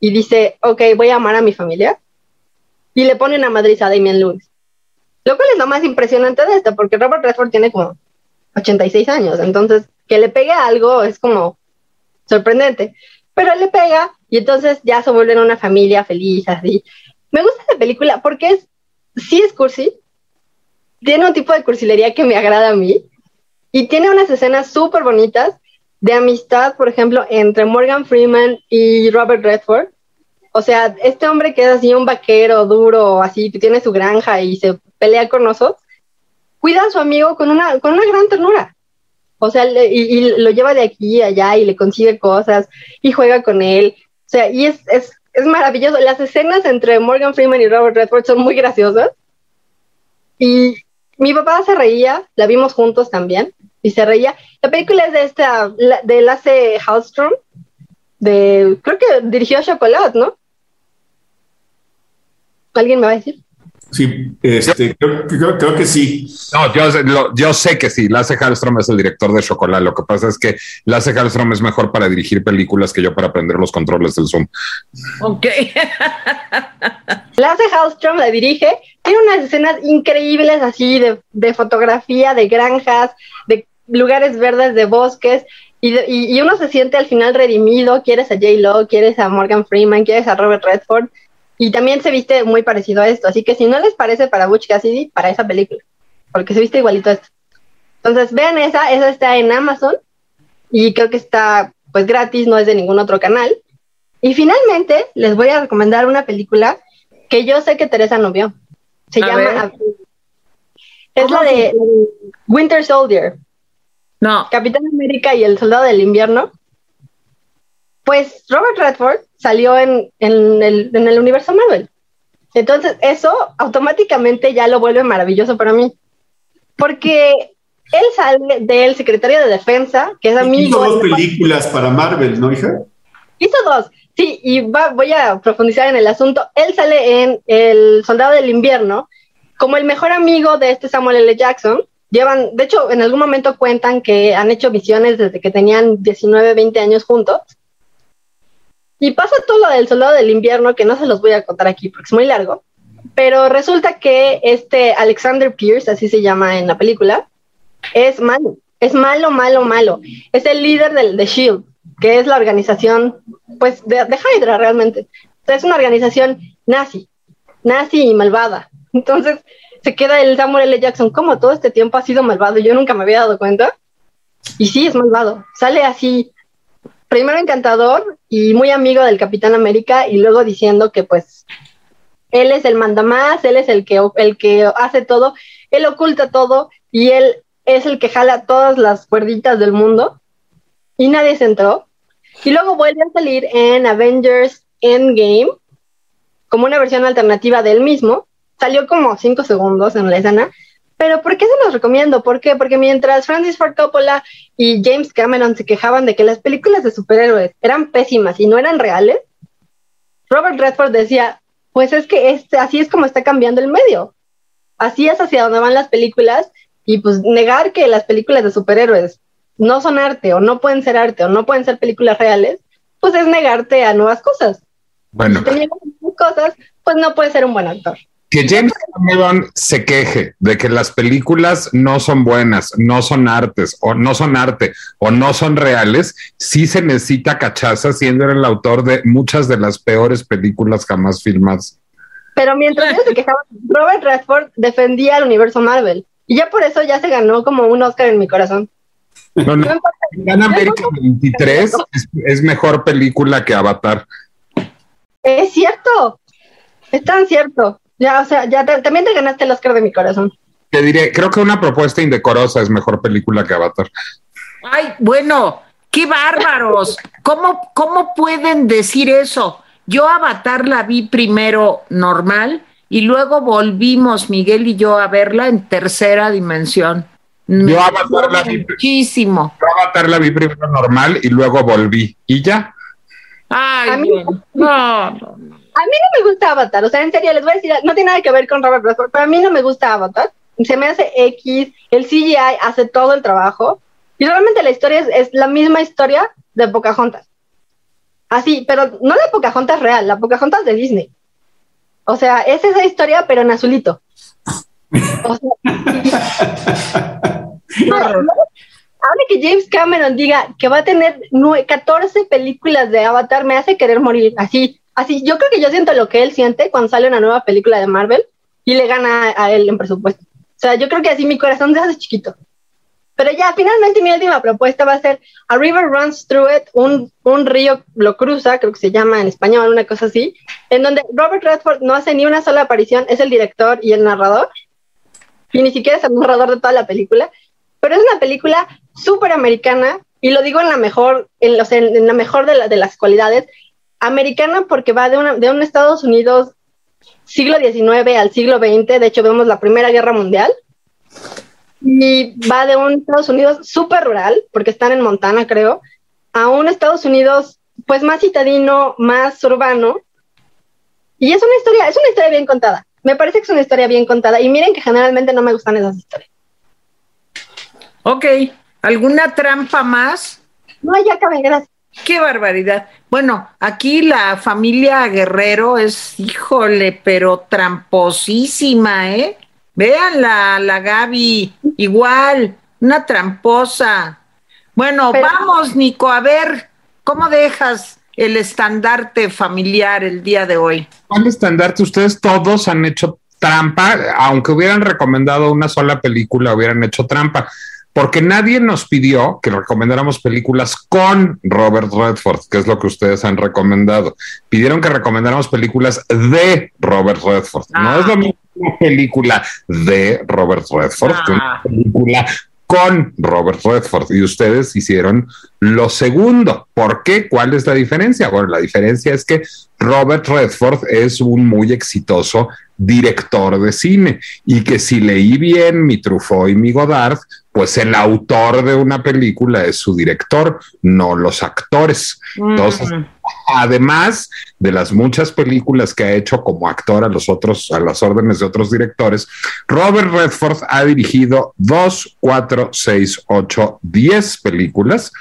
y dice, ok, voy a amar a mi familia. Y le pone una madriz a Damian Lewis. Lo cual es lo más impresionante de esto, porque Robert Redford tiene como 86 años, entonces que le pegue algo es como sorprendente. Pero le pega y entonces ya se vuelven una familia feliz, así. Me gusta la película porque es, sí es cursi, tiene un tipo de cursilería que me agrada a mí y tiene unas escenas súper bonitas de amistad, por ejemplo, entre Morgan Freeman y Robert Redford. O sea, este hombre que es así un vaquero duro, así, que tiene su granja y se pelea con osos, cuida a su amigo con una, con una gran ternura. O sea, y, y, lo lleva de aquí a allá y le consigue cosas y juega con él. O sea, y es, es, es maravilloso. Las escenas entre Morgan Freeman y Robert Redford son muy graciosas. Y mi papá se reía, la vimos juntos también, y se reía. La película es de esta, de Lasse Hallström, de, creo que dirigió Chocolate, ¿no? ¿Alguien me va a decir? Sí, este, creo, creo, creo, que sí. No, yo, lo, yo, sé que sí. Lasse Hallström es el director de Chocolate. Lo que pasa es que Lasse Hallström es mejor para dirigir películas que yo para aprender los controles del Zoom. Ok. Lasse Hallström la dirige. Tiene unas escenas increíbles así de, de fotografía, de granjas, de lugares verdes, de bosques. Y, de, y, y, uno se siente al final redimido. Quieres a J. Lo, quieres a Morgan Freeman, quieres a Robert Redford. Y también se viste muy parecido a esto. Así que si no les parece para Butch Cassidy, para esa película. Porque se viste igualito a esto. Entonces vean esa, esa está en Amazon. Y creo que está pues gratis, no es de ningún otro canal. Y finalmente les voy a recomendar una película que yo sé que Teresa no vio. Se A llama... Es la de Winter Soldier. No. Capitán América y el Soldado del Invierno. Pues Robert Redford salió en, en, el, en, el, universo Marvel. Entonces, eso automáticamente ya lo vuelve maravilloso para mí. Porque él sale del secretario de Defensa, que es amigo. Hizo dos películas para Marvel, ¿no, hija? Hizo dos, sí, y va, voy a profundizar en el asunto. Él sale en El Soldado del Invierno como el mejor amigo de este Samuel L. Jackson. Llevan, de hecho, en algún momento cuentan que han hecho visiones desde que tenían 19, 20 años juntos. Y pasa todo lo del soldado del invierno, que no se los voy a contar aquí porque es muy largo, pero resulta que este Alexander Pierce, así se llama en la película, es malo, es malo, malo, malo. Es el líder del, de SHIELD, que es la organización, pues, de, de Hydra realmente. es una organización nazi, nazi y malvada. Entonces se queda el Samuel L. Jackson, como todo este tiempo ha sido malvado, yo nunca me había dado cuenta. Y sí, es malvado. Sale así primero encantador y muy amigo del Capitán América y luego diciendo que pues él es el mandamás, él es el que, el que hace todo, él oculta todo y él es el que jala todas las cuerditas del mundo y nadie se entró. Y luego vuelve a salir en Avengers Endgame como una versión alternativa del mismo. Salió como cinco segundos en la escena. Pero ¿por qué se los recomiendo? ¿Por qué? Porque mientras Francis Ford Coppola y James Cameron se quejaban de que las películas de superhéroes eran pésimas y no eran reales, Robert Redford decía, pues es que este, así es como está cambiando el medio. Así es hacia donde van las películas y pues negar que las películas de superhéroes no son arte o no pueden ser arte o no pueden ser películas reales, pues es negarte a nuevas cosas. Bueno. Si te niegas a nuevas cosas, pues no puedes ser un buen actor. Que James Cameron se queje de que las películas no son buenas, no son artes, o no son arte, o no son reales, sí se necesita cachaza siendo el autor de muchas de las peores películas jamás filmadas. Pero mientras ellos se quejaban, Robert Redford defendía el universo Marvel. Y ya por eso ya se ganó como un Oscar en mi corazón. No, no. Gran América 23 es, es mejor película que Avatar. Es cierto, es tan cierto. Ya, o sea, ya te- también te ganaste el Oscar de mi corazón. Te diré, creo que una propuesta indecorosa es mejor película que Avatar. Ay, bueno, qué bárbaros. ¿Cómo, ¿Cómo pueden decir eso? Yo Avatar la vi primero normal y luego volvimos, Miguel y yo, a verla en tercera dimensión. Me Yo Avatar la vi- muchísimo. Yo Avatar la vi primero normal y luego volví. Y ya. Ay, no, no, no. A mí no me gusta Avatar, o sea, en serio, les voy a decir, no tiene nada que ver con Robert Redford, pero a mí no me gusta Avatar. Se me hace X, el CGI hace todo el trabajo y realmente la historia es, es la misma historia de Pocahontas. Así, pero no la Pocahontas real, la Pocahontas de Disney. O sea, es esa historia, pero en azulito. O sea, Qué horror. Ahora que James Cameron diga que va a tener nue- 14 películas de Avatar, me hace querer morir. Así, así, yo creo que yo siento lo que él siente cuando sale una nueva película de Marvel y le gana a él en presupuesto. O sea, yo creo que así mi corazón se hace chiquito. Pero ya, finalmente mi última propuesta va a ser A River Runs Through It, un, un río lo cruza, creo que se llama en español, una cosa así, en donde Robert Redford no hace ni una sola aparición, es el director y el narrador, y ni siquiera es el narrador de toda la película, pero es una película súper americana, y lo digo en la mejor, en, los- en- en la mejor de, la- de las cualidades, americana porque va de, una, de un Estados Unidos siglo XIX al siglo XX, de hecho vemos la Primera Guerra Mundial, y va de un Estados Unidos súper rural, porque están en Montana, creo, a un Estados Unidos pues más citadino, más urbano, y es una historia, es una historia bien contada. Me parece que es una historia bien contada, y miren que generalmente no me gustan esas historias. Ok, ¿alguna trampa más? No, ya acaben, gracias. Qué barbaridad. Bueno, aquí la familia Guerrero es, híjole, pero tramposísima, ¿eh? Vean la, la Gaby, igual, una tramposa. Bueno, Pero- vamos, Nico, a ver, ¿cómo dejas el estandarte familiar el día de hoy? ¿Cuál estandarte? Ustedes todos han hecho trampa, aunque hubieran recomendado una sola película, hubieran hecho trampa, porque nadie nos pidió que recomendáramos películas con Robert Redford, que es lo que ustedes han recomendado. Pidieron que recomendáramos películas de Robert Redford. No Ah. es lo mismo una película de Robert Redford que una Ah. película con Robert Redford y ustedes hicieron lo segundo. ¿Por qué? ¿Cuál es la diferencia? Bueno, la diferencia es que Robert Redford es un muy exitoso director de cine y que si leí bien mi Truffaut y mi Godard, pues el autor de una película es su director, no los actores. Entonces, Mm, además de las muchas películas que ha hecho como actor a los otros, a las órdenes de otros directores, Robert Redford ha dirigido dos, cuatro, seis, ocho, diez películas.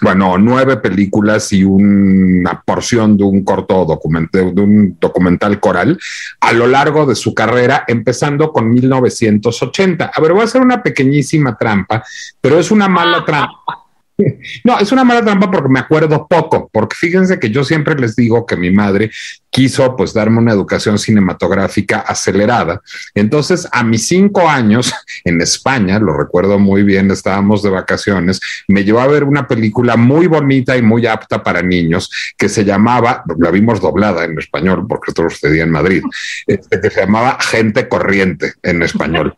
Bueno, nueve películas y una porción de un corto documental, de un documental coral a lo largo de su carrera, empezando con 1980. A ver, voy a hacer una pequeñísima trampa, pero es una mala trampa. No, es una mala trampa porque me acuerdo poco, porque fíjense que yo siempre les digo que mi madre quiso pues darme una educación cinematográfica acelerada. Entonces, a mis cinco años en España, lo recuerdo muy bien, estábamos de vacaciones, me llevó a ver una película muy bonita y muy apta para niños que se llamaba, la vimos doblada en español porque esto sucedía en Madrid, este, que se llamaba Gente Corriente en español.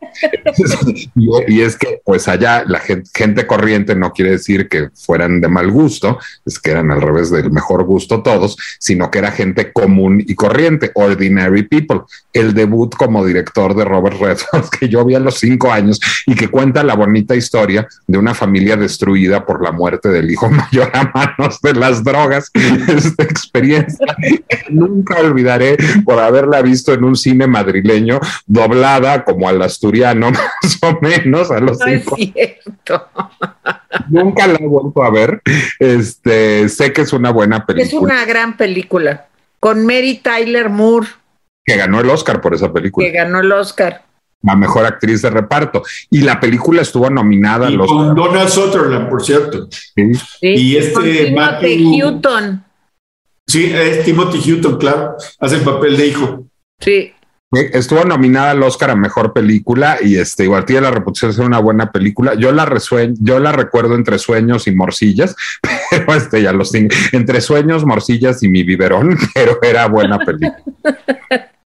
y, y es que pues allá la gente, gente corriente no quiere decir que fueran de mal gusto, es que eran al revés del mejor gusto todos, sino que era gente común común y corriente, Ordinary People, el debut como director de Robert Redford que yo vi a los cinco años y que cuenta la bonita historia de una familia destruida por la muerte del hijo mayor a manos de las drogas. Esta experiencia nunca olvidaré por haberla visto en un cine madrileño doblada como al asturiano, más o menos a los no cinco. Es cierto. Nunca la he vuelto a ver. Este, sé que es una buena película. Es una gran película con Mary Tyler Moore. Que ganó el Oscar por esa película. Que ganó el Oscar. La mejor actriz de reparto. Y la película estuvo nominada y a los. Con Donald Sutherland, por cierto. Sí. ¿sí? Y este Timothy Matthew- Hutton. Sí, es Timothy Hutton, claro. Hace el papel de hijo. Sí. Estuvo nominada al Oscar a mejor película y este igual tiene la reputación de ser una buena película. Yo la yo la recuerdo entre sueños y morcillas, pero este ya los entre sueños, morcillas y mi biberón, pero era buena película.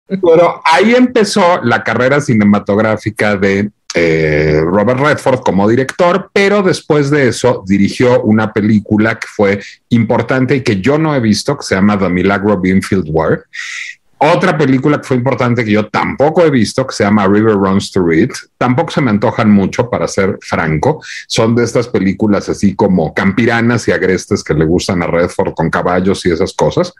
Pero ahí empezó la carrera cinematográfica de eh, Robert Redford como director, pero después de eso dirigió una película que fue importante y que yo no he visto, que se llama The Milagro Beanfield War. Otra película que fue importante que yo tampoco he visto, que se llama River Runs to It, tampoco se me antojan mucho, para ser franco. Son de estas películas así como campiranas y agrestes que le gustan a Redford con caballos y esas cosas.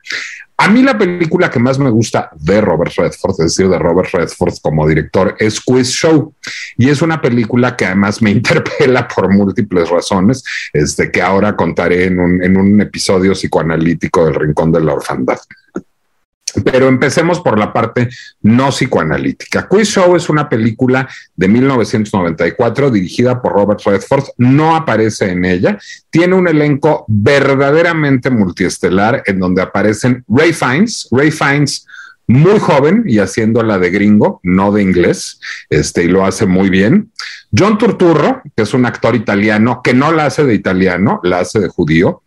A mí la película que más me gusta de Robert Redford, es decir, de Robert Redford como director, es Quiz Show. Y es una película que además me interpela por múltiples razones, este, que ahora contaré en un, en un episodio psicoanalítico del Rincón de la Orfandad. Pero empecemos por la parte no psicoanalítica. Quiz Show es una película de 1994 dirigida por Robert Redford. No aparece en ella. Tiene un elenco verdaderamente multiestelar en donde aparecen Ray Fiennes. Ray Fiennes muy joven y haciéndola de gringo, no de inglés, este, y lo hace muy bien. John Turturro, que es un actor italiano, que no la hace de italiano, la hace de judío.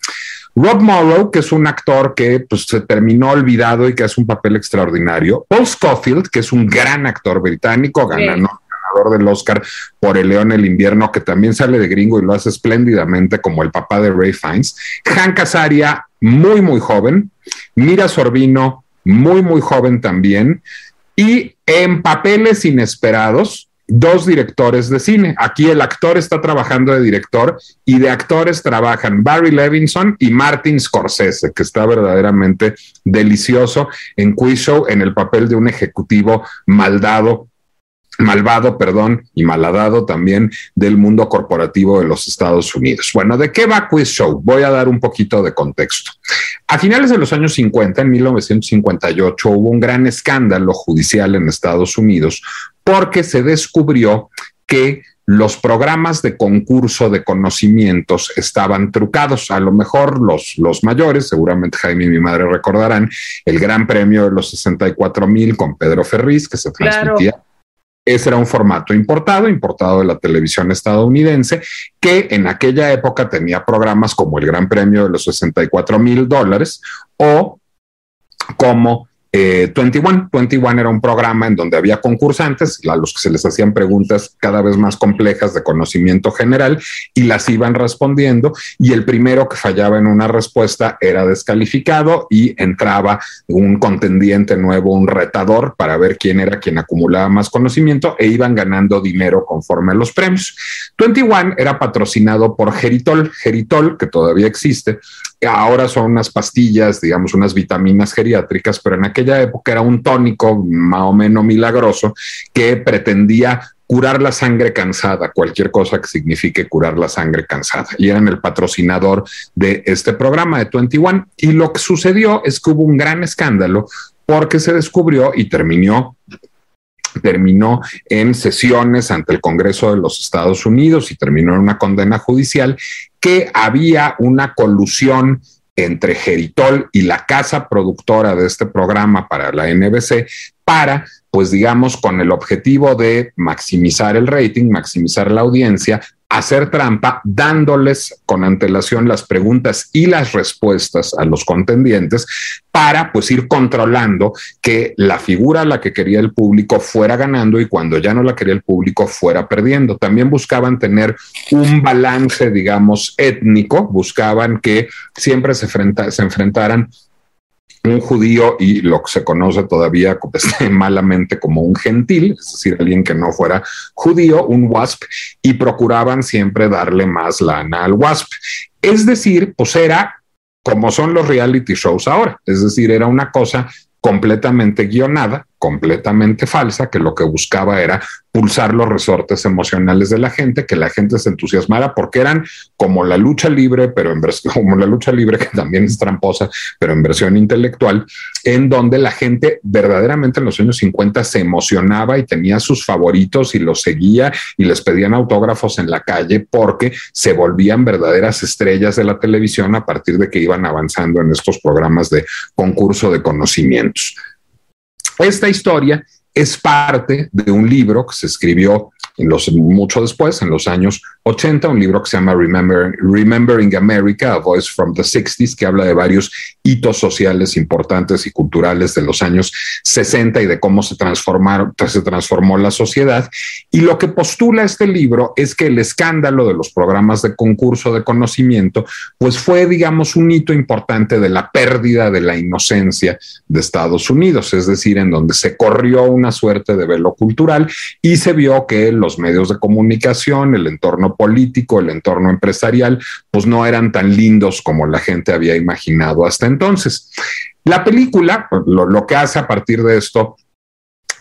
Rob Morrow, que es un actor que pues, se terminó olvidado y que hace un papel extraordinario. Paul Scofield, que es un gran actor británico, ganador, ganador del Oscar por El León el Invierno, que también sale de gringo y lo hace espléndidamente como el papá de Ray Fiennes. Hank Azaria, muy, muy joven. Mira Sorbino, muy, muy joven también. Y en papeles inesperados, dos directores de cine. Aquí el actor está trabajando de director y de actores trabajan Barry Levinson y Martin Scorsese, que está verdaderamente delicioso en Quiz Show en el papel de un ejecutivo maldado malvado, perdón, y malhadado también del mundo corporativo de los Estados Unidos. Bueno, ¿de qué va Quiz Show? Voy a dar un poquito de contexto. A finales de los años 50, en 1958, hubo un gran escándalo judicial en Estados Unidos porque se descubrió que los programas de concurso de conocimientos estaban trucados. A lo mejor los, los mayores, seguramente Jaime y mi madre recordarán, el gran premio de los 64 mil con Pedro Ferriz, que se transmitía. Claro. Ese era un formato importado, importado de la televisión estadounidense, que en aquella época tenía programas como el Gran Premio de los 64 mil dólares o como eh, 21. 21 era un programa en donde había concursantes a los que se les hacían preguntas cada vez más complejas de conocimiento general y las iban respondiendo y el primero que fallaba en una respuesta era descalificado y entraba un contendiente nuevo, un retador para ver quién era quien acumulaba más conocimiento e iban ganando dinero conforme a los premios. 21 era patrocinado por Geritol, Geritol que todavía existe, ahora son unas pastillas, digamos, unas vitaminas geriátricas, pero en aquella época era un tónico más o menos milagroso que pretendía curar la sangre cansada, cualquier cosa que signifique curar la sangre cansada. Y eran el patrocinador de este programa de 21. Y lo que sucedió es que hubo un gran escándalo porque se descubrió y terminó terminó en sesiones ante el Congreso de los Estados Unidos y terminó en una condena judicial que había una colusión entre Geritol y la casa productora de este programa para la NBC para, pues digamos, con el objetivo de maximizar el rating, maximizar la audiencia, hacer trampa, dándoles con antelación las preguntas y las respuestas a los contendientes para pues ir controlando que la figura a la que quería el público fuera ganando y cuando ya no la quería el público fuera perdiendo. También buscaban tener un balance, digamos, étnico, buscaban que siempre se, enfrenta, se enfrentaran un judío y lo que se conoce todavía este, malamente como un gentil, es decir, alguien que no fuera judío, un WASP, y procuraban siempre darle más lana al WASP. Es decir, pues era como son los reality shows ahora, es decir, era una cosa completamente guionada, completamente falsa, que lo que buscaba era pulsar los resortes emocionales de la gente, que la gente se entusiasmara, porque eran como la lucha libre, pero en como la lucha libre, que también es tramposa, pero en versión intelectual, en donde la gente verdaderamente en los años 50 se emocionaba y tenía sus favoritos y los seguía y les pedían autógrafos en la calle porque se volvían verdaderas estrellas de la televisión a partir de que iban avanzando en estos programas de concurso de conocimientos. Esta historia es parte de un libro que se escribió los, mucho después, en los años 80, un libro que se llama Remembering America, A Voice from the 60s, que habla de varios hitos sociales importantes y culturales de los años 60 y de cómo se, transformaron, se transformó la sociedad. Y lo que postula este libro es que el escándalo de los programas de concurso de conocimiento, pues fue, digamos, un hito importante de la pérdida de la inocencia de Estados Unidos, es decir, en donde se corrió una suerte de velo cultural y se vio que los medios de comunicación, el entorno político, el entorno empresarial, pues no eran tan lindos como la gente había imaginado hasta entonces. La película, lo, lo que hace a partir de esto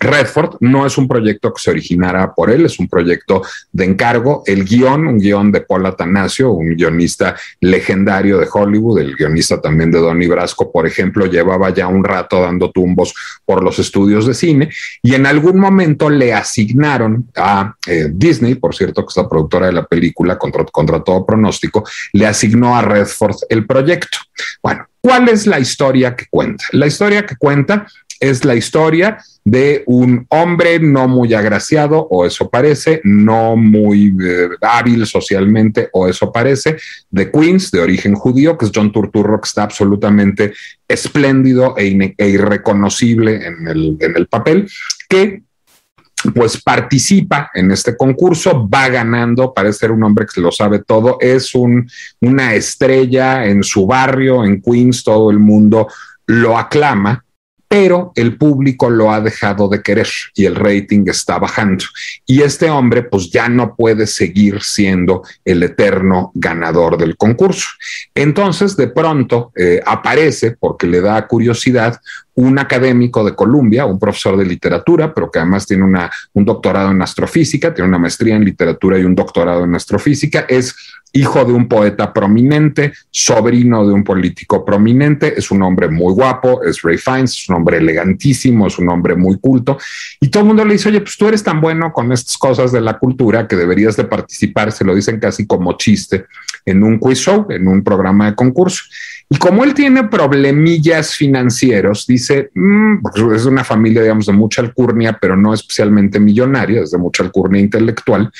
Redford no es un proyecto que se originara por él, es un proyecto de encargo. El guion, un guion de Paul Atanasio, un guionista legendario de Hollywood, el guionista también de Donnie Brasco, por ejemplo, llevaba ya un rato dando tumbos por los estudios de cine y en algún momento le asignaron a eh, Disney, por cierto, que es la productora de la película contra, contra todo pronóstico, le asignó a Redford el proyecto. Bueno, ¿cuál es la historia que cuenta? La historia que cuenta es la historia de un hombre no muy agraciado, o eso parece, no muy eh, hábil socialmente, o eso parece, de Queens, de origen judío, que es John Turturro, que está absolutamente espléndido e, e irreconocible en el, en el papel, que pues participa en este concurso, va ganando, parece ser un hombre que lo sabe todo, es un, una estrella en su barrio, en Queens, todo el mundo lo aclama pero el público lo ha dejado de querer y el rating está bajando. Y este hombre pues ya no puede seguir siendo el eterno ganador del concurso. Entonces de pronto eh, aparece, porque le da curiosidad, un académico de Columbia, un profesor de literatura, pero que además tiene una, un doctorado en astrofísica, tiene una maestría en literatura y un doctorado en astrofísica, es hijo de un poeta prominente, sobrino de un político prominente, es un hombre muy guapo, es Ray Fiennes, es un hombre elegantísimo, es un hombre muy culto, y todo el mundo le dice, oye, pues tú eres tan bueno con estas cosas de la cultura que deberías de participar, se lo dicen casi como chiste, en un quiz show, en un programa de concurso. Y como él tiene problemillas financieros, dice, mm, es una familia, digamos, de mucha alcurnia, pero no especialmente millonaria, es de mucha alcurnia intelectual,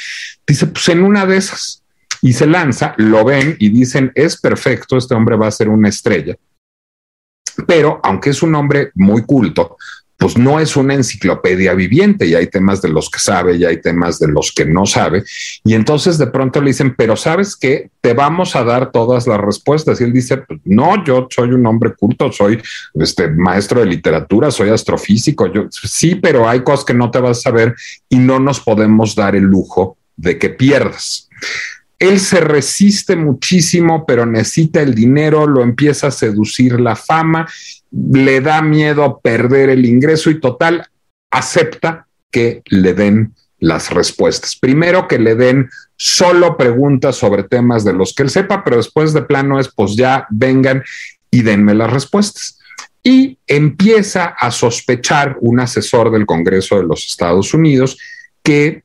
dice, pues en una de esas, y se lanza, lo ven y dicen, es perfecto, este hombre va a ser una estrella. Pero aunque es un hombre muy culto, pues no es una enciclopedia viviente y hay temas de los que sabe y hay temas de los que no sabe. Y entonces de pronto le dicen, pero sabes que te vamos a dar todas las respuestas. Y él dice, pues no, yo soy un hombre culto, soy este maestro de literatura, soy astrofísico. Yo sí, pero hay cosas que no te vas a saber y no nos podemos dar el lujo de que pierdas. Él se resiste muchísimo, pero necesita el dinero, lo empieza a seducir la fama, le da miedo perder el ingreso y total, acepta que le den las respuestas. Primero que le den solo preguntas sobre temas de los que él sepa, pero después de plano es, pues ya vengan y denme las respuestas. Y empieza a sospechar un asesor del Congreso de los Estados Unidos que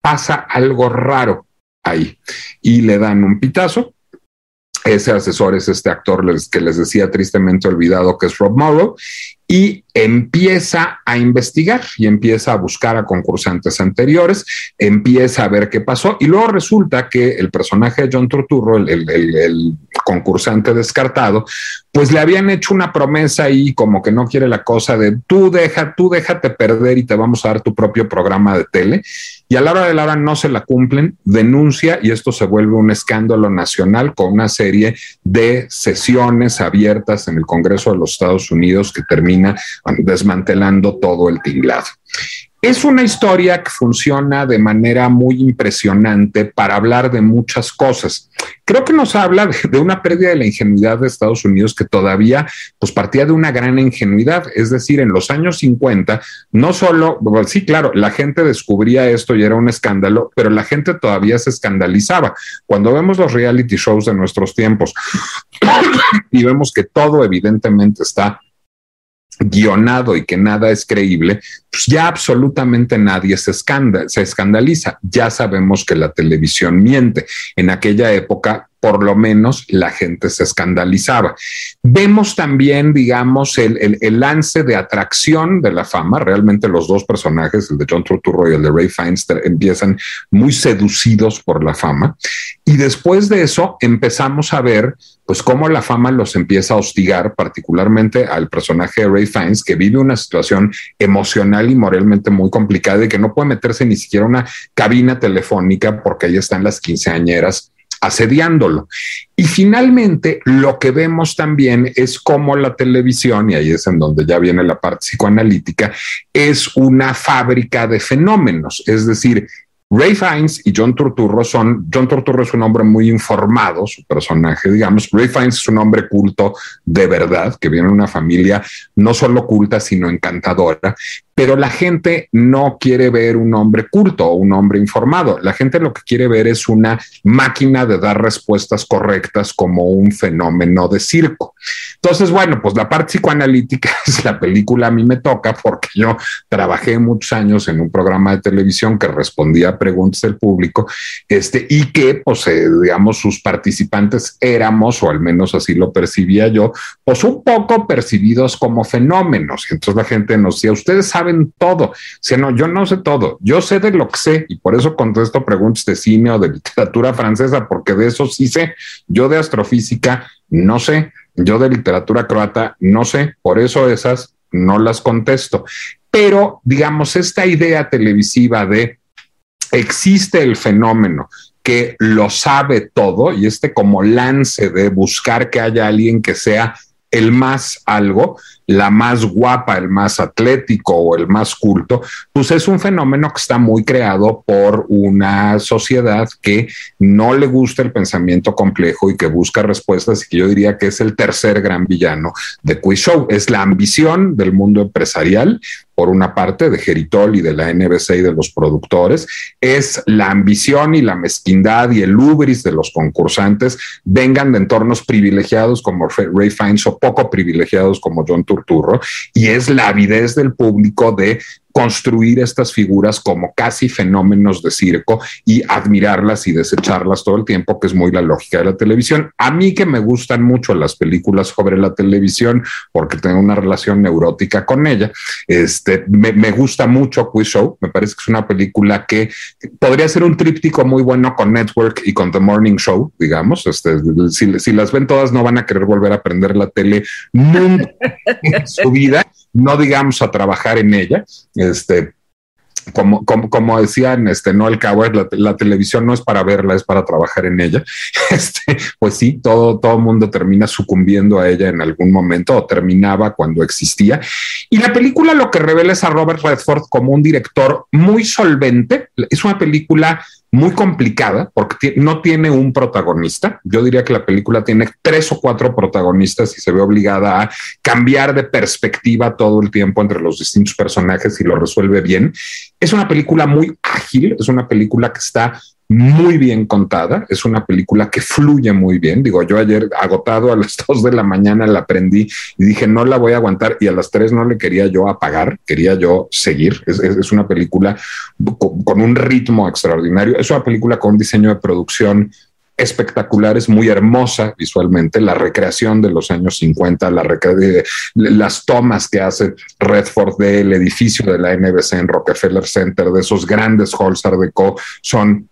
pasa algo raro ahí. Y le dan un pitazo. Ese asesor es este actor que les decía tristemente olvidado que es Rob Morrow. Y empieza a investigar y empieza a buscar a concursantes anteriores, empieza a ver qué pasó y luego resulta que el personaje de John Turturro, el, concursante descartado, pues le habían hecho una promesa y como que no quiere la cosa de tú deja, tú déjate perder y te vamos a dar tu propio programa de tele y a la hora de la hora no se la cumplen, denuncia y esto se vuelve un escándalo nacional con una serie de sesiones abiertas en el Congreso de los Estados Unidos que termina desmantelando todo el tinglado. Es una historia que funciona de manera muy impresionante para hablar de muchas cosas. Creo que nos habla de, una pérdida de la ingenuidad de Estados Unidos que todavía pues partía de una gran ingenuidad. Es decir, en los años 50, no solo, sí, claro, la gente descubría esto y era un escándalo, pero la gente todavía se escandalizaba. Cuando vemos los reality shows de nuestros tiempos y vemos que todo evidentemente está guionado y que nada es creíble, pues ya absolutamente nadie se, se escandaliza. Ya sabemos que la televisión miente. En aquella época por lo menos la gente se escandalizaba. Vemos también, digamos, el, lance de atracción de la fama. Realmente los dos personajes, el de John Turturro y el de Ray Fiennes, empiezan muy seducidos por la fama. Y después de eso empezamos a ver, pues, cómo la fama los empieza a hostigar, particularmente al personaje de Ray Fiennes, que vive una situación emocional y moralmente muy complicada y que no puede meterse ni siquiera una cabina telefónica porque ahí están las quinceañeras asediándolo. Y finalmente, lo que vemos también es cómo la televisión, y ahí es en donde ya viene la parte psicoanalítica, es una fábrica de fenómenos, es decir, Ray Fiennes y John Turturro son, John Turturro es un hombre muy informado, su personaje, digamos, Ray Fiennes es un hombre culto de verdad, que viene de una familia no solo culta, sino encantadora, pero la gente no quiere ver un hombre culto o un hombre informado. La gente lo que quiere ver es una máquina de dar respuestas correctas como un fenómeno de circo. Entonces, bueno, pues la parte psicoanalítica es la película a mí me toca porque yo trabajé muchos años en un programa de televisión que respondía a preguntas del público este, y que, pues, eh, digamos, sus participantes éramos, o al menos así lo percibía yo, pues un poco percibidos como fenómenos. Entonces la gente nos decía, ustedes saben saben todo. O sea, no, yo no sé todo, yo sé de lo que sé y por eso contesto preguntas de cine o de literatura francesa, porque de eso sí sé. Yo de astrofísica no sé, yo de literatura croata no sé, por eso esas no las contesto. Pero, digamos, esta idea televisiva de existe el fenómeno que lo sabe todo y este como lance de buscar que haya alguien que sea el más algo, la más guapa, el más atlético o el más culto, pues es un fenómeno que está muy creado por una sociedad que no le gusta el pensamiento complejo y que busca respuestas y que yo diría que es el tercer gran villano de Quiz. Es la ambición del mundo empresarial, por una parte, de Geritol y de la NBC y de los productores, es la ambición y la mezquindad y el ubris de los concursantes vengan de entornos privilegiados como Ray Fiennes o poco privilegiados como John Turturro, y es la avidez del público de construir estas figuras como casi fenómenos de circo y admirarlas y desecharlas todo el tiempo, que es muy la lógica de la televisión. A mí que me gustan mucho las películas sobre la televisión, porque tengo una relación neurótica con ella, este, me, gusta mucho Quiz Show, me parece que es una película que podría ser un tríptico muy bueno con Network y con The Morning Show, digamos, este, si, si las ven todas no van a querer volver a aprender la tele nunca en su vida no digamos a trabajar en ella. Este, como, como, como, decían este, Noel Coward, la, televisión no es para verla, es para trabajar en ella. Este, pues sí, todo, todo mundo termina sucumbiendo a ella en algún momento o terminaba cuando existía. Y la película lo que revela es a Robert Redford como un director muy solvente. Es una película muy complicada porque no tiene un protagonista. Yo diría que la película tiene tres o cuatro protagonistas y se ve obligada a cambiar de perspectiva todo el tiempo entre los distintos personajes y lo resuelve bien. Es una película muy ágil, es una película que está muy bien contada, es una película que fluye muy bien. Digo, yo ayer agotado a las dos de la mañana la aprendí y dije, no la voy a aguantar y a las tres no le quería yo apagar, quería yo seguir. Es, es una película con, un ritmo extraordinario, es una película con un diseño de producción espectacular, es muy hermosa visualmente, la recreación de los años 50, la de, las tomas que hace Redford del edificio de la NBC en Rockefeller Center, de esos grandes halls Art Deco, son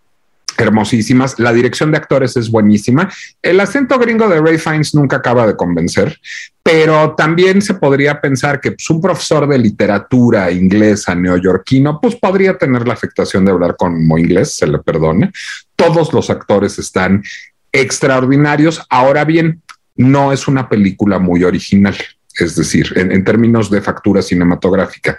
hermosísimas. La dirección de actores es buenísima. El acento gringo de Ray Fiennes nunca acaba de convencer, pero también se podría pensar que pues, un profesor de literatura inglesa neoyorquino, pues podría tener la afectación de hablar como inglés, se le perdone. Todos los actores están extraordinarios. Ahora bien, no es una película muy original es decir, en, en, términos de factura cinematográfica,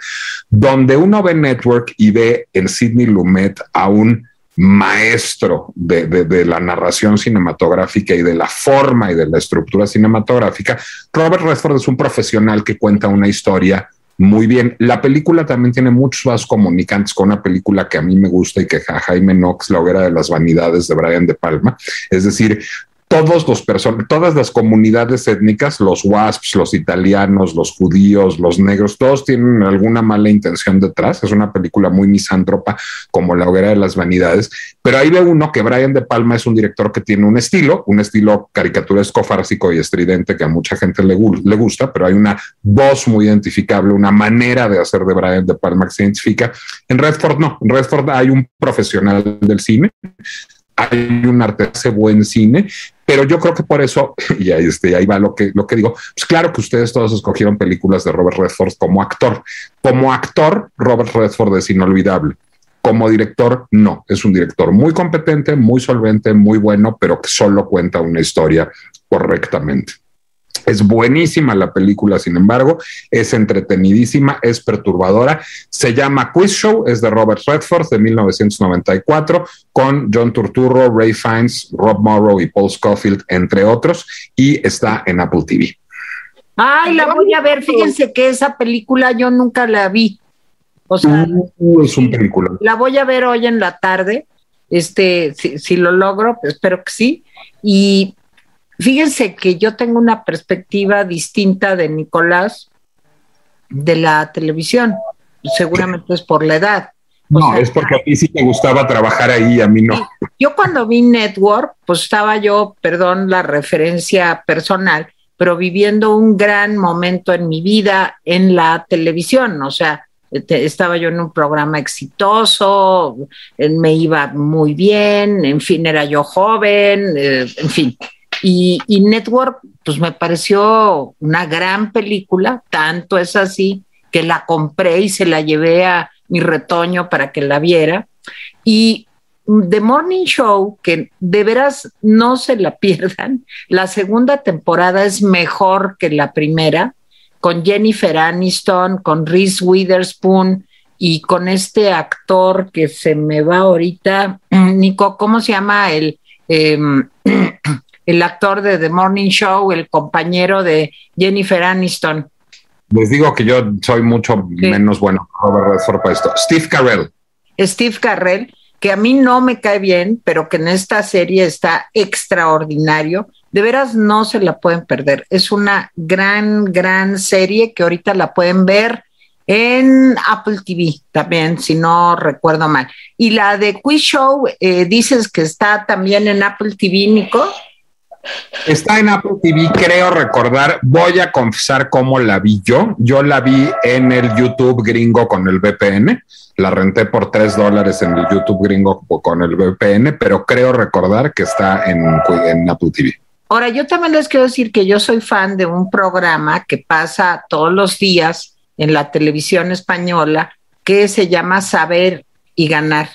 donde uno ve Network y ve en Sidney Lumet a un maestro de, la narración cinematográfica y de la forma y de la estructura cinematográfica, Robert Redford es un profesional que cuenta una historia muy bien. La película también tiene muchos vasos comunicantes con una película que a mí me gusta y que Jaime Knox, la hoguera de las vanidades de Brian De Palma. Es decir, todos los personas, todas las comunidades étnicas, los WASPs, los italianos, los judíos, los negros, todos tienen alguna mala intención detrás. Es una película muy misántropa como La hoguera de las vanidades, pero ahí ve uno que Brian De Palma es un director que tiene un estilo, un estilo caricaturesco, fársico y estridente que a mucha gente le, le gusta, pero hay una voz muy identificable, una manera de hacer de Brian De Palma que se identifica. En Redford no, en Redford hay un profesional del cine hay un arte, hace buen cine, pero yo creo que por eso, y ahí, este, ahí va lo que, lo que digo, pues claro que ustedes todos escogieron películas de Robert Redford como actor. Como actor, Robert Redford es inolvidable. Como director, no, es un director muy competente, muy solvente, muy bueno, pero que solo cuenta una historia correctamente. Es buenísima la película, sin embargo, es entretenidísima, es perturbadora. Se llama Quiz Show, es de Robert Redford de 1994, con John Turturro, Ray Fiennes, Rob Morrow y Paul Scofield, entre otros, y está en Apple TV. Ay, la voy a ver. Fíjense que esa película yo nunca la vi. O sea, uh, es un película. La voy a ver hoy en la tarde. Este, si, si lo logro, espero que sí. Y Fíjense que yo tengo una perspectiva distinta de Nicolás de la televisión. Seguramente es por la edad. no, es porque a ti sí te gustaba trabajar ahí, a mí no. Yo cuando vi Network, pues estaba yo, perdón la referencia personal, pero viviendo un gran momento en mi vida en la televisión. O sea, estaba yo en un programa exitoso, me iba muy bien, en fin, era yo joven, eh, en fin. Y, Network, pues me pareció una gran película, tanto es así que la compré y se la llevé a mi retoño para que la viera. Y The Morning Show, que de veras no se la pierdan, la segunda temporada es mejor que la primera, con Jennifer Aniston, con Reese Witherspoon y con este actor que se me va ahorita, Nico, ¿cómo se llama? El... Em, el actor de The Morning Show, el compañero de Jennifer Aniston. Les digo que yo soy mucho menos bueno para esto. Steve Carell. Steve Carell, que a mí no me cae bien, pero que en esta serie está extraordinario. De veras no se la pueden perder. Es una gran, gran serie que ahorita la pueden ver en Apple TV también, si no recuerdo mal. Y la de Quiz Show, eh, dices que está también en Apple TV, Nico. Está en Apple TV, creo recordar. Voy a confesar cómo la vi yo. Yo la vi en el YouTube gringo con el VPN. La renté por tres dólares en el YouTube gringo con el VPN, pero creo recordar que está en, en Apple TV. Ahora, yo también les quiero decir que yo soy fan de un programa que pasa todos los días en la televisión española que se llama Saber y Ganar.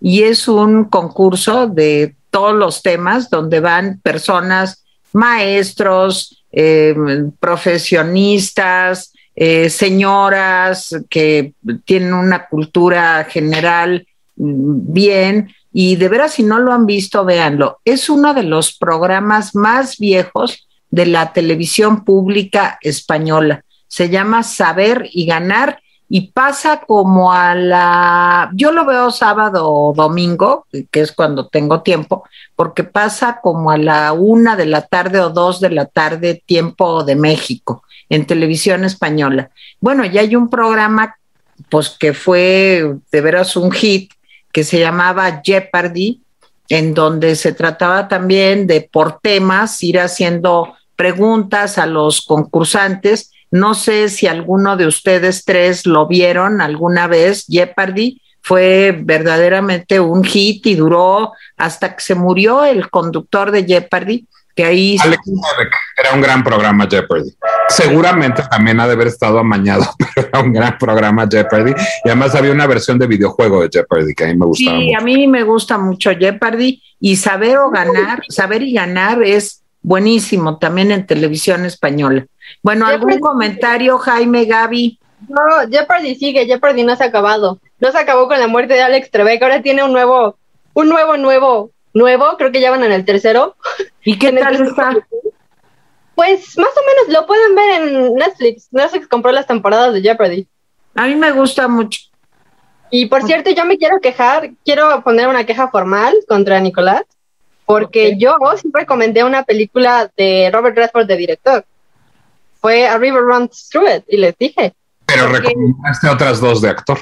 Y es un concurso de todos los temas donde van personas, maestros, eh, profesionistas, eh, señoras que tienen una cultura general mm, bien. Y de veras, si no lo han visto, véanlo. Es uno de los programas más viejos de la televisión pública española. Se llama Saber y Ganar y pasa como a la, yo lo veo sábado o domingo, que es cuando tengo tiempo, porque pasa como a la una de la tarde o dos de la tarde, tiempo de México, en televisión española. Bueno, ya hay un programa, pues que fue de veras un hit, que se llamaba Jeopardy, en donde se trataba también de por temas ir haciendo preguntas a los concursantes. No sé si alguno de ustedes tres lo vieron alguna vez, Jeopardy. Fue verdaderamente un hit y duró hasta que se murió el conductor de Jeopardy, que ahí... Alex era un gran programa Jeopardy. Seguramente también ha de haber estado amañado, pero era un gran programa Jeopardy. Y además había una versión de videojuego de Jeopardy que a mí me gustaba. Sí, a mí me gusta mucho Jeopardy y saber o ganar, saber y ganar es buenísimo también en televisión española. Bueno, ¿algún comentario, Jaime, Gaby? No, Jeopardy sigue, Jeopardy no se ha acabado. No se acabó con la muerte de Alex Trebek, ahora tiene un nuevo, un nuevo, nuevo, nuevo, creo que ya van en el tercero. ¿Y qué tal está? Pues más o menos lo pueden ver en Netflix. Netflix compró las temporadas de Jeopardy. A mí me gusta mucho. Y por cierto, yo me quiero quejar, quiero poner una queja formal contra Nicolás, porque yo sí recomendé una película de Robert Redford de director. Fue A River Runs Through It, y les dije. Pero recomendaste otras dos de actor.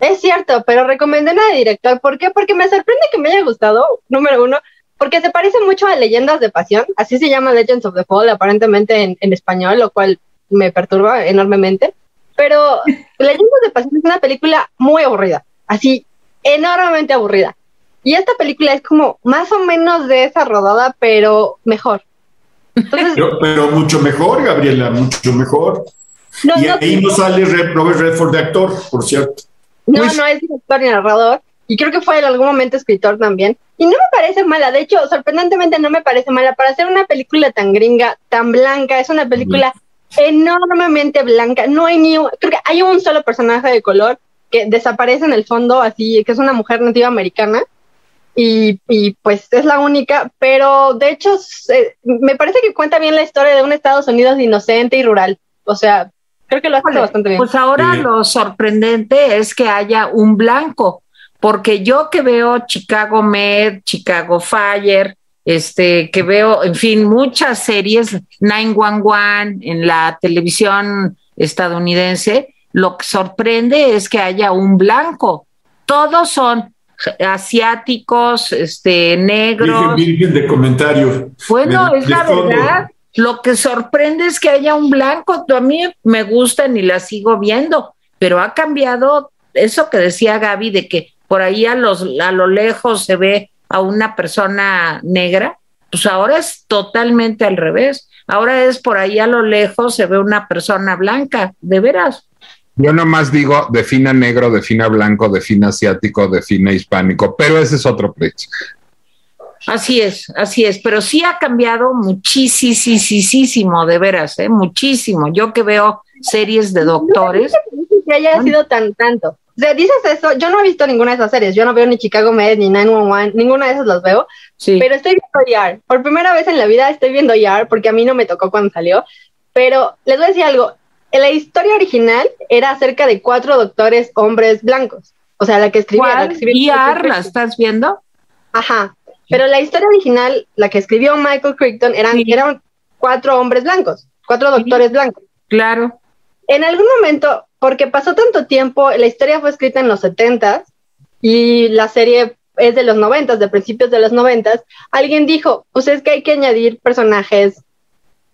Es cierto, pero recomendé una de director. ¿Por qué? Porque me sorprende que me haya gustado, número uno, porque se parece mucho a Leyendas de Pasión, así se llama Legends of the Fall, aparentemente en, en español, lo cual me perturba enormemente. Pero Leyendas de Pasión es una película muy aburrida, así enormemente aburrida. Y esta película es como más o menos de esa rodada, pero mejor. Pero, pero, mucho mejor, Gabriela, mucho mejor. No, y no, ahí no sale Robert Redford de actor, por cierto. No, pues, no es director ni narrador. Y creo que fue en algún momento escritor también. Y no me parece mala, de hecho, sorprendentemente no me parece mala. Para hacer una película tan gringa, tan blanca, es una película enormemente blanca. No hay ni un, creo que hay un solo personaje de color que desaparece en el fondo, así, que es una mujer nativa americana. Y, y pues es la única, pero de hecho me parece que cuenta bien la historia de un Estados Unidos inocente y rural. O sea, creo que lo hace bastante bien. Pues ahora lo sorprendente es que haya un blanco porque yo que veo Chicago Med, Chicago Fire, este, que veo, en fin, muchas series, 911 en la televisión estadounidense, lo que sorprende es que haya un blanco. Todos son asiáticos, este, negros. Virgen, de comentario. Bueno, es la verdad. Lo que sorprende es que haya un blanco. A mí me gustan y la sigo viendo, pero ha cambiado eso que decía Gaby de que por ahí a, los, a lo lejos se ve a una persona negra, pues ahora es totalmente al revés. Ahora es por ahí a lo lejos se ve una persona blanca, de veras. Yo nomás digo, defina negro, defina blanco, defina asiático, defina hispánico, pero ese es otro precio. Así es, así es, pero sí ha cambiado muchísimo, de veras, ¿eh? muchísimo. Yo que veo series de doctores. que haya sido tan tanto. O sea, dices eso, yo no he visto ninguna de esas series, yo no veo ni Chicago Med, ni 911, ninguna de esas las veo, sí. pero estoy viendo YAR. Por primera vez en la vida estoy viendo YAR, porque a mí no me tocó cuando salió, pero les voy a decir algo, la historia original era acerca de cuatro doctores hombres blancos, o sea, la que escribía. La, que escribió ¿la estás viendo? Ajá, pero la historia original, la que escribió Michael Crichton, eran, eran cuatro hombres blancos, cuatro doctores blancos. Claro. En algún momento porque pasó tanto tiempo, la historia fue escrita en los 70 y la serie es de los 90, de principios de los 90, alguien dijo, pues es que hay que añadir personajes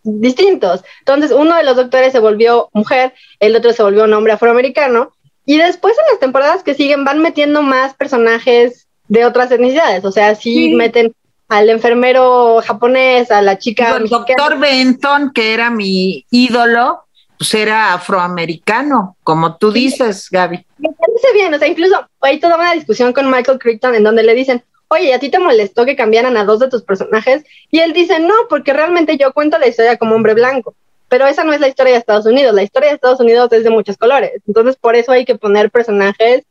distintos. Entonces, uno de los doctores se volvió mujer, el otro se volvió un hombre afroamericano, y después en las temporadas que siguen van metiendo más personajes de otras etnicidades, o sea, sí, meten al enfermero japonés, a la chica. El doctor Benton, que era mi ídolo, pues era afroamericano, como tú dices, Gaby. Me parece bien, o sea, incluso hay toda una discusión con Michael Crichton en donde le dicen, oye, ¿a ti te molestó que cambiaran a dos de tus personajes? Y él dice, no, porque realmente yo cuento la historia como hombre blanco, pero esa no es la historia de Estados Unidos, la historia de Estados Unidos es de muchos colores, entonces por eso hay que poner personajes,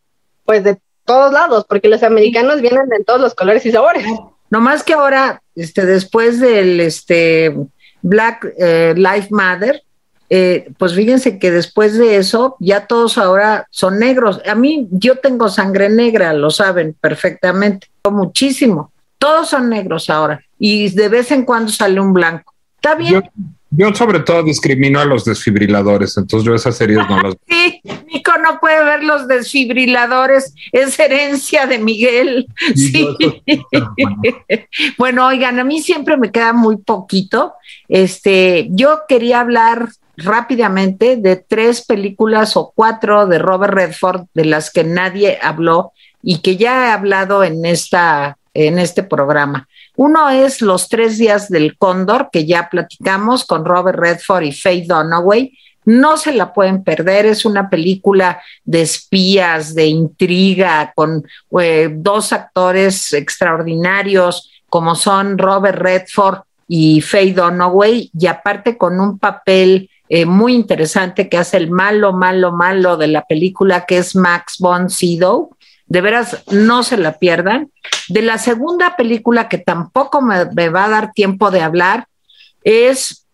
pues, de todos lados, porque los americanos vienen de todos los colores y sabores. No más que ahora, este, después del este Black eh, Lives Matter, eh, pues fíjense que después de eso ya todos ahora son negros. A mí yo tengo sangre negra, lo saben perfectamente, muchísimo. Todos son negros ahora y de vez en cuando sale un blanco. Está bien. Yo sobre todo discrimino a los desfibriladores, entonces yo esas series no las... Sí, Nico no puede ver los desfibriladores, es herencia de Miguel. Sí. bueno, oigan, a mí siempre me queda muy poquito. Este, yo quería hablar rápidamente de tres películas o cuatro de Robert Redford de las que nadie habló y que ya he hablado en esta en este programa. Uno es Los tres días del cóndor, que ya platicamos con Robert Redford y Faye Dunaway. No se la pueden perder, es una película de espías, de intriga, con eh, dos actores extraordinarios como son Robert Redford y Faye Dunaway, y aparte con un papel eh, muy interesante que hace el malo, malo, malo de la película, que es Max von Sydow de veras, no se la pierdan. De la segunda película que tampoco me, va a dar tiempo de hablar es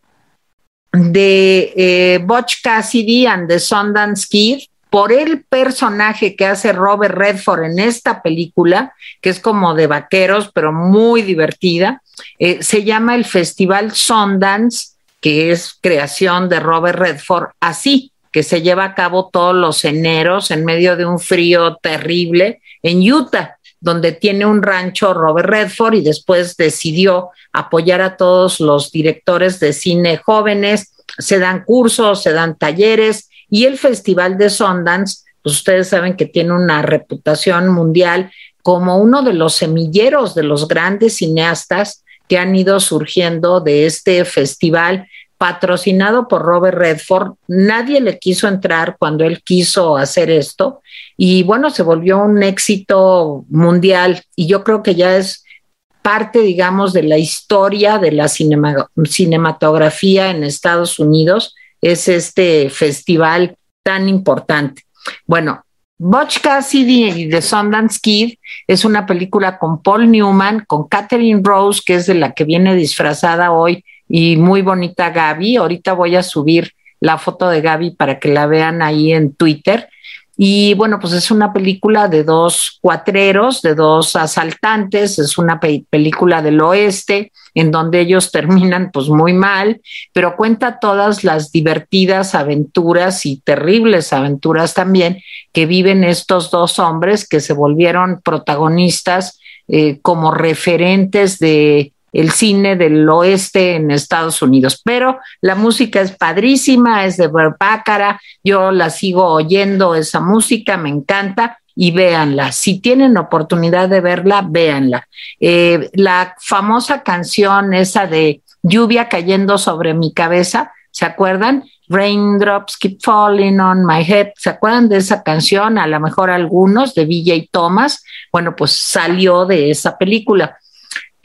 de eh, Butch Cassidy and the Sundance Kid por el personaje que hace Robert Redford en esta película, que es como de vaqueros, pero muy divertida. Eh, se llama el Festival Sundance, que es creación de Robert Redford, así que se lleva a cabo todos los eneros en medio de un frío terrible en Utah, donde tiene un rancho Robert Redford y después decidió apoyar a todos los directores de cine jóvenes. Se dan cursos, se dan talleres y el Festival de Sundance, pues ustedes saben que tiene una reputación mundial como uno de los semilleros de los grandes cineastas que han ido surgiendo de este festival patrocinado por Robert Redford. Nadie le quiso entrar cuando él quiso hacer esto y bueno, se volvió un éxito mundial y yo creo que ya es parte, digamos, de la historia de la cinematografía en Estados Unidos, es este festival tan importante. Bueno, Butch Cassidy y The Sundance Kid es una película con Paul Newman, con Catherine Rose, que es de la que viene disfrazada hoy y muy bonita Gaby. Ahorita voy a subir la foto de Gaby para que la vean ahí en Twitter. Y bueno, pues es una película de dos cuatreros, de dos asaltantes, es una película del oeste en donde ellos terminan pues muy mal, pero cuenta todas las divertidas aventuras y terribles aventuras también que viven estos dos hombres que se volvieron protagonistas eh, como referentes de el cine del oeste en Estados Unidos. Pero la música es padrísima, es de Bácara, yo la sigo oyendo esa música, me encanta y véanla. Si tienen oportunidad de verla, véanla. Eh, la famosa canción esa de lluvia cayendo sobre mi cabeza, ¿se acuerdan? Raindrops keep falling on my head. ¿Se acuerdan de esa canción? A lo mejor algunos de BJ Thomas. Bueno, pues salió de esa película.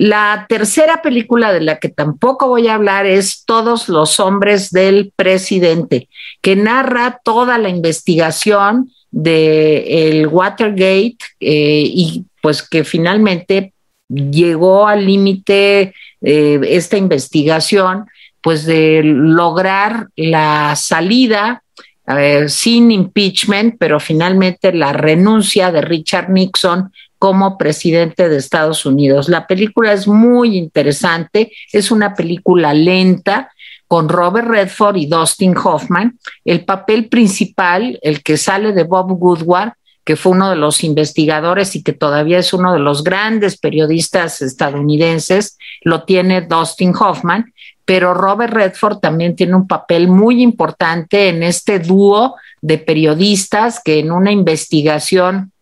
La tercera película de la que tampoco voy a hablar es Todos los hombres del presidente, que narra toda la investigación de el Watergate eh, y pues que finalmente llegó al límite eh, esta investigación pues de lograr la salida eh, sin impeachment, pero finalmente la renuncia de Richard Nixon como presidente de Estados Unidos. La película es muy interesante, es una película lenta con Robert Redford y Dustin Hoffman. El papel principal, el que sale de Bob Woodward, que fue uno de los investigadores y que todavía es uno de los grandes periodistas estadounidenses, lo tiene Dustin Hoffman, pero Robert Redford también tiene un papel muy importante en este dúo de periodistas que en una investigación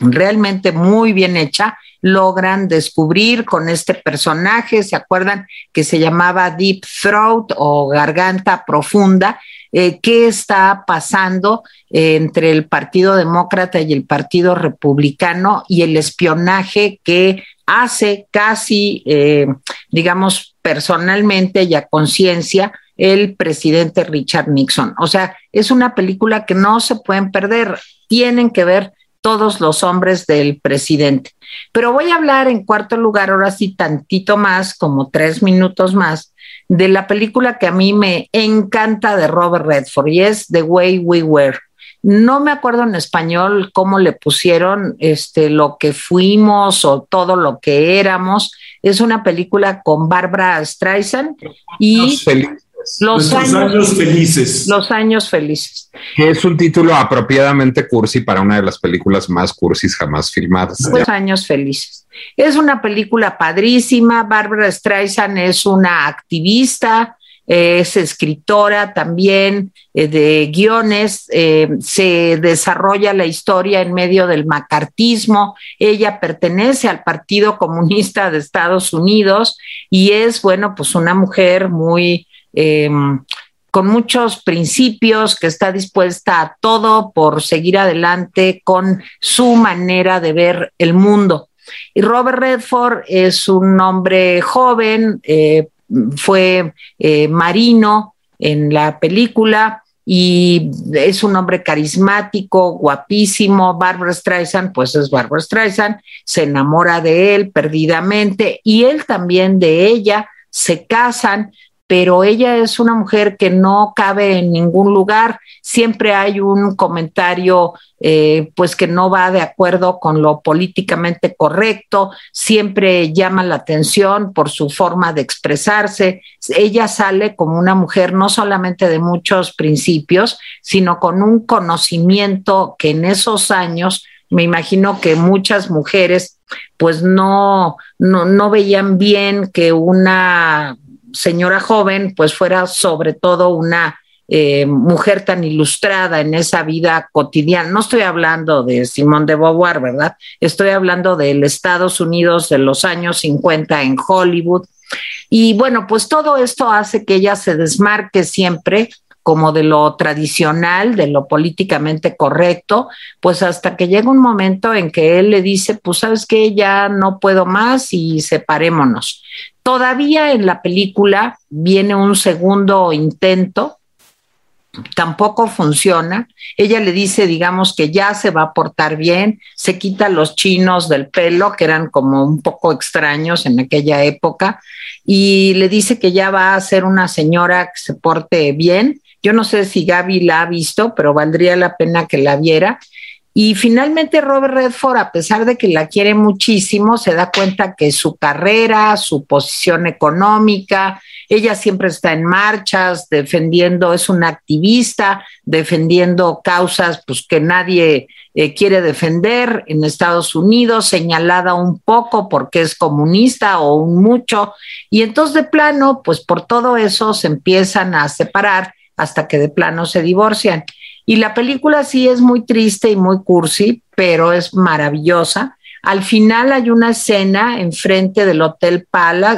realmente muy bien hecha, logran descubrir con este personaje, ¿se acuerdan que se llamaba Deep Throat o garganta profunda? Eh, ¿Qué está pasando entre el Partido Demócrata y el Partido Republicano y el espionaje que hace casi, eh, digamos, personalmente y a conciencia el presidente Richard Nixon? O sea, es una película que no se pueden perder, tienen que ver todos los hombres del presidente. Pero voy a hablar en cuarto lugar, ahora sí, tantito más, como tres minutos más, de la película que a mí me encanta de Robert Redford y es The Way We Were. No me acuerdo en español cómo le pusieron este, lo que fuimos o todo lo que éramos. Es una película con Barbara Streisand y Los años, años felices. los años felices. Que es un título apropiadamente cursi para una de las películas más cursis jamás filmadas. Los años felices. Es una película padrísima. Barbara Streisand es una activista, es escritora también eh, de guiones, eh, se desarrolla la historia en medio del macartismo, ella pertenece al Partido Comunista de Estados Unidos y es, bueno, pues una mujer muy... Eh, con muchos principios, que está dispuesta a todo por seguir adelante con su manera de ver el mundo. Y Robert Redford es un hombre joven, eh, fue eh, marino en la película y es un hombre carismático, guapísimo. Barbara Streisand, pues es Barbara Streisand, se enamora de él perdidamente y él también de ella, se casan, pero ella es una mujer que no cabe en ningún lugar. Siempre hay un comentario, eh, pues que no va de acuerdo con lo políticamente correcto, siempre llama la atención por su forma de expresarse. Ella sale como una mujer no solamente de muchos principios, sino con un conocimiento que en esos años me imagino que muchas mujeres pues no, no, no veían bien que una señora joven pues fuera sobre todo una eh, mujer tan ilustrada en esa vida cotidiana. No estoy hablando de Simón de Beauvoir, ¿verdad? Estoy hablando del Estados Unidos de los años 50 en Hollywood. Y bueno, pues todo esto hace que ella se desmarque siempre como de lo tradicional, de lo políticamente correcto, pues hasta que llega un momento en que él le dice, pues sabes que ya no puedo más y separémonos. Todavía en la película viene un segundo intento, tampoco funciona. Ella le dice, digamos, que ya se va a portar bien, se quita los chinos del pelo, que eran como un poco extraños en aquella época, y le dice que ya va a ser una señora que se porte bien. Yo no sé si Gaby la ha visto, pero valdría la pena que la viera. Y finalmente Robert Redford, a pesar de que la quiere muchísimo, se da cuenta que su carrera, su posición económica, ella siempre está en marchas, defendiendo, es una activista, defendiendo causas pues, que nadie eh, quiere defender en Estados Unidos, señalada un poco porque es comunista o un mucho. Y entonces de plano, pues por todo eso se empiezan a separar hasta que de plano se divorcian. Y la película sí es muy triste y muy cursi, pero es maravillosa. Al final hay una escena enfrente del Hotel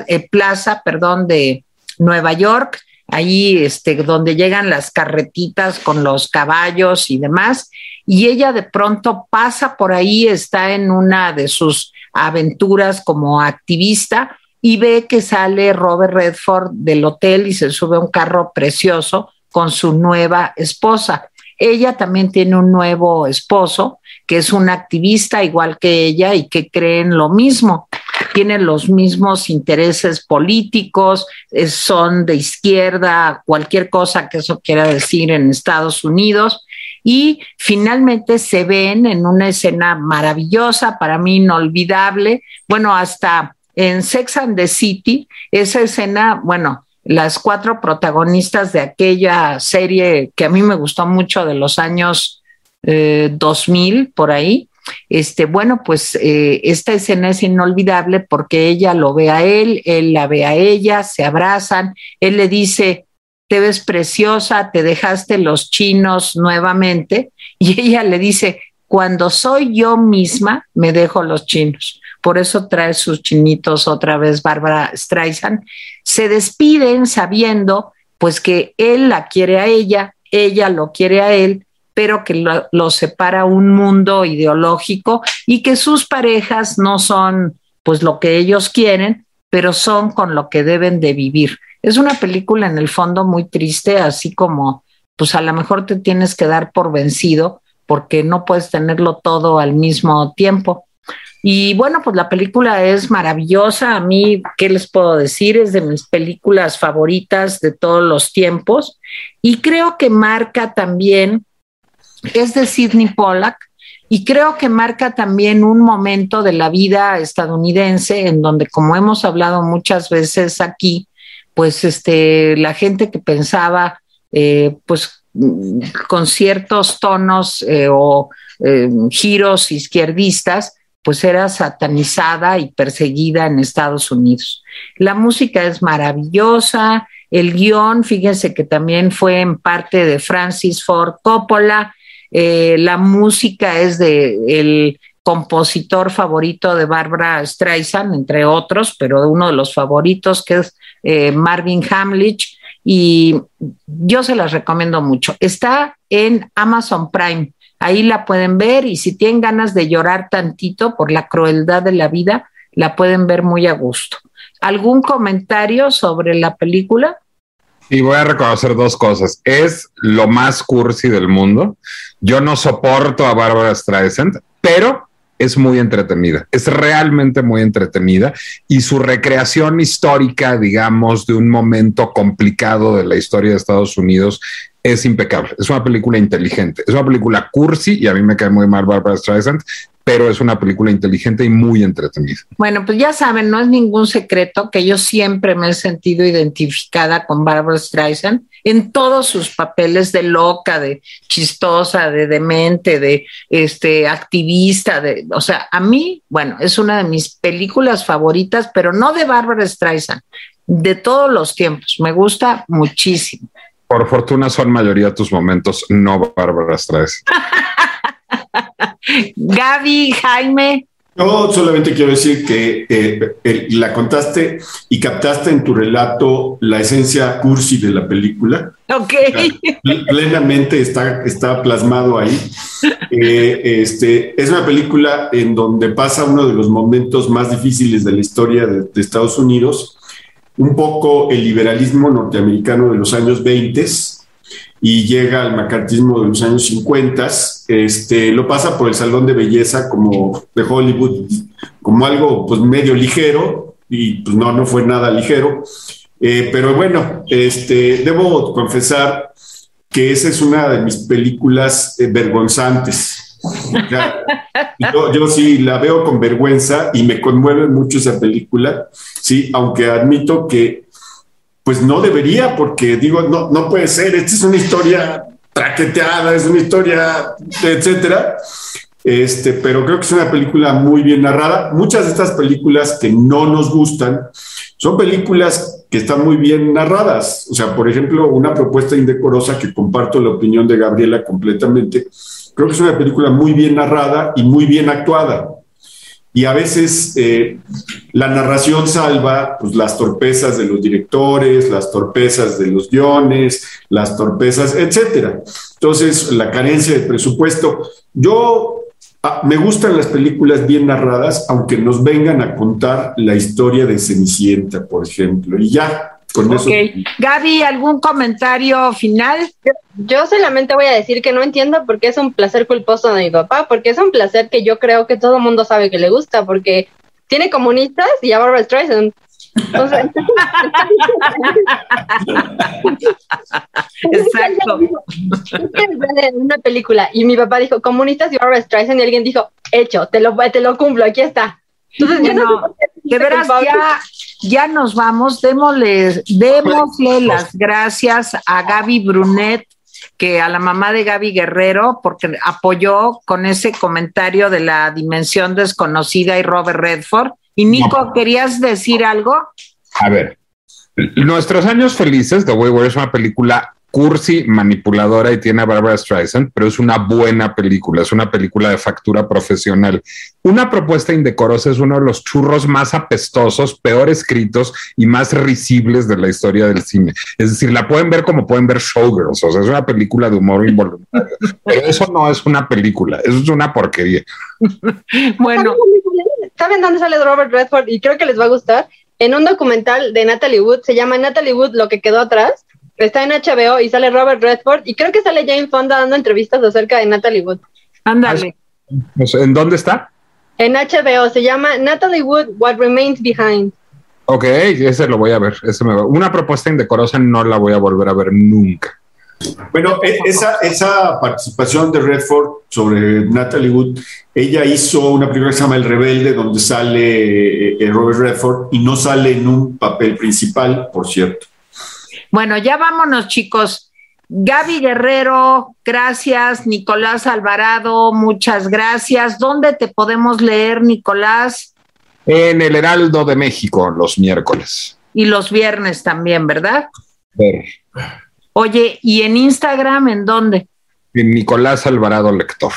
eh, Plaza, perdón, de Nueva York, ahí este, donde llegan las carretitas con los caballos y demás, y ella de pronto pasa por ahí, está en una de sus aventuras como activista y ve que sale Robert Redford del hotel y se sube a un carro precioso con su nueva esposa. Ella también tiene un nuevo esposo que es un activista igual que ella y que cree en lo mismo. Tienen los mismos intereses políticos, son de izquierda, cualquier cosa que eso quiera decir en Estados Unidos. Y finalmente se ven en una escena maravillosa, para mí inolvidable. Bueno, hasta en Sex and the City, esa escena, bueno, las cuatro protagonistas de aquella serie que a mí me gustó mucho de los años eh, 2000, por ahí. Este, bueno, pues eh, esta escena es inolvidable porque ella lo ve a él, él la ve a ella, se abrazan, él le dice, te ves preciosa, te dejaste los chinos nuevamente, y ella le dice, cuando soy yo misma, me dejo los chinos por eso trae sus chinitos otra vez Bárbara Streisand, se despiden sabiendo pues que él la quiere a ella, ella lo quiere a él, pero que lo, lo, separa un mundo ideológico y que sus parejas no son pues lo que ellos quieren, pero son con lo que deben de vivir. Es una película en el fondo muy triste, así como pues a lo mejor te tienes que dar por vencido porque no puedes tenerlo todo al mismo tiempo. Y bueno, pues la película es maravillosa. A mí, ¿qué les puedo decir? Es de mis películas favoritas de todos los tiempos. Y creo que marca también, es de Sidney Pollack, y creo que marca también un momento de la vida estadounidense en donde, como hemos hablado muchas veces aquí, pues este, la gente que pensaba eh, pues con ciertos tonos eh, o eh, giros izquierdistas, pues era satanizada y perseguida en Estados Unidos. La música es maravillosa, el guion, fíjense que también fue en parte de Francis Ford Coppola, la música es de el compositor favorito de Barbara Streisand, entre otros, pero uno de los favoritos que es eh, Marvin Hamlich, y yo se las recomiendo mucho. Está en Amazon Prime, ahí la pueden ver y si tienen ganas de llorar tantito por la crueldad de la vida, la pueden ver muy a gusto. ¿Algún comentario sobre la película? Y voy a reconocer dos cosas. Es lo más cursi del mundo. Yo no soporto a Barbara Streisand, pero es muy entretenida, es realmente muy entretenida y su recreación histórica, digamos, de un momento complicado de la historia de Estados Unidos es impecable. Es una película inteligente, es una película cursi y a mí me cae muy mal Barbara Streisand, pero es una película inteligente y muy entretenida. Bueno, pues ya saben, no es ningún secreto que yo siempre me he sentido identificada con Barbara Streisand en todos sus papeles de loca, de chistosa, de demente, de este activista, de, o sea, a mí, bueno, es una de mis películas favoritas, pero no de Barbara Streisand, de todos los tiempos. Me gusta muchísimo. Por fortuna son mayoría tus momentos, no Bárbara Streisand. Gaby, Jaime. Yo solamente quiero decir que eh, la contaste y captaste en tu relato la esencia cursi de la película. Ok. plenamente está, está plasmado ahí. Eh, este, es una película en donde pasa uno de los momentos más difíciles de la historia de, de Estados Unidos, un poco el liberalismo norteamericano de los años 20 y llega al macartismo de los años 50, este, lo pasa por el salón de belleza como de Hollywood, como algo pues medio ligero, y pues no, no fue nada ligero. Eh, pero bueno, este, debo confesar que esa es una de mis películas eh, vergonzantes. Yo, yo, sí la veo con vergüenza y me conmueve mucho esa película, sí, aunque admito que pues no debería, porque digo, no, no puede ser, esta es una historia traqueteada, es una historia, etcétera. Este, pero creo que es una película muy bien narrada. Muchas de estas películas que no nos gustan son películas que están muy bien narradas. O sea, por ejemplo, una propuesta indecorosa que comparto la opinión de Gabriela completamente. Creo que es una película muy bien narrada y muy bien actuada y a veces eh, la narración salva pues, las torpezas de los directores, las torpezas de los guiones, las torpezas, etcétera. Entonces, la carencia de presupuesto. Yo ah, me gustan las películas bien narradas, aunque nos vengan a contar la historia de Cenicienta, por ejemplo, y ya, con eso. Gaby, ¿algún comentario final? Yo solamente voy a decir que no entiendo por qué es un placer culposo de mi papá, porque es un placer que yo creo que todo el mundo sabe que le gusta, porque tiene comunistas y a Barbara Streisand. Exacto. una película y mi papá dijo comunistas y Barbara Streisand y alguien dijo hecho, te lo, te lo cumplo, aquí está. Entonces, no, de veras ya ya nos vamos. Démosle, démosle las gracias a Gaby Brunet, que a la mamá de Gaby Guerrero, porque apoyó con ese comentario de la dimensión desconocida y Robert Redford. Y Nico, ¿querías decir algo? A ver, Nuestros años felices, The Way es una película cursi, manipuladora y tiene a Barbara Streisand, pero es una buena película, es una película de factura profesional. Una propuesta indecorosa es uno de los churros más apestosos, peor escritos y más risibles de la historia del cine. Es decir, la pueden ver como pueden ver Showgirls, o sea, es una película de humor involuntario. pero eso no es una película, eso es una porquería. bueno. ¿Saben dónde sale Robert Redford? Y creo que les va a gustar. En un documental de Natalie Wood, se llama Natalie Wood, lo que quedó atrás Está en HBO y sale Robert Redford y creo que sale Jane Fonda dando entrevistas acerca de Natalie Wood. Ándale. ¿En dónde está? En HBO, se llama Natalie Wood, What Remains Behind. Ok, ese lo voy a ver. Ese me va. Una propuesta indecorosa no la voy a volver a ver nunca. Bueno, e, esa, esa participación de Redford sobre Natalie Wood, ella hizo una película que se llama El Rebelde, donde sale eh, Robert Redford y no sale en un papel principal, por cierto. Bueno, ya vámonos, chicos. Gaby Guerrero, gracias. Nicolás Alvarado, muchas gracias. ¿Dónde te podemos leer, Nicolás? En el Heraldo de México, los miércoles. Y los viernes también, ¿verdad? Oye, ¿y en Instagram en dónde? En Nicolás Alvarado Lector.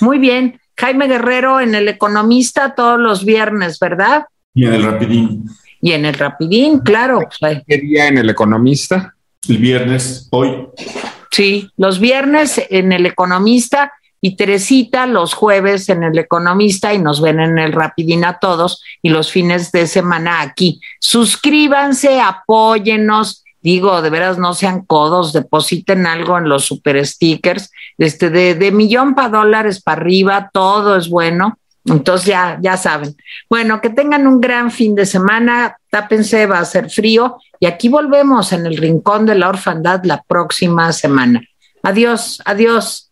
Muy bien. Jaime Guerrero en El Economista todos los viernes, ¿verdad? Y en el Rapidín. Y en el Rapidín, claro. ¿Qué día en El Economista? El viernes, hoy. Sí, los viernes en El Economista y Teresita los jueves en El Economista y nos ven en el Rapidín a todos y los fines de semana aquí. Suscríbanse, apóyennos. Digo, de veras no sean codos, depositen algo en los super stickers, este, de, de millón para dólares para arriba, todo es bueno. Entonces ya, ya saben. Bueno, que tengan un gran fin de semana. Tápense, va a ser frío. Y aquí volvemos en el Rincón de la Orfandad la próxima semana. Adiós, adiós.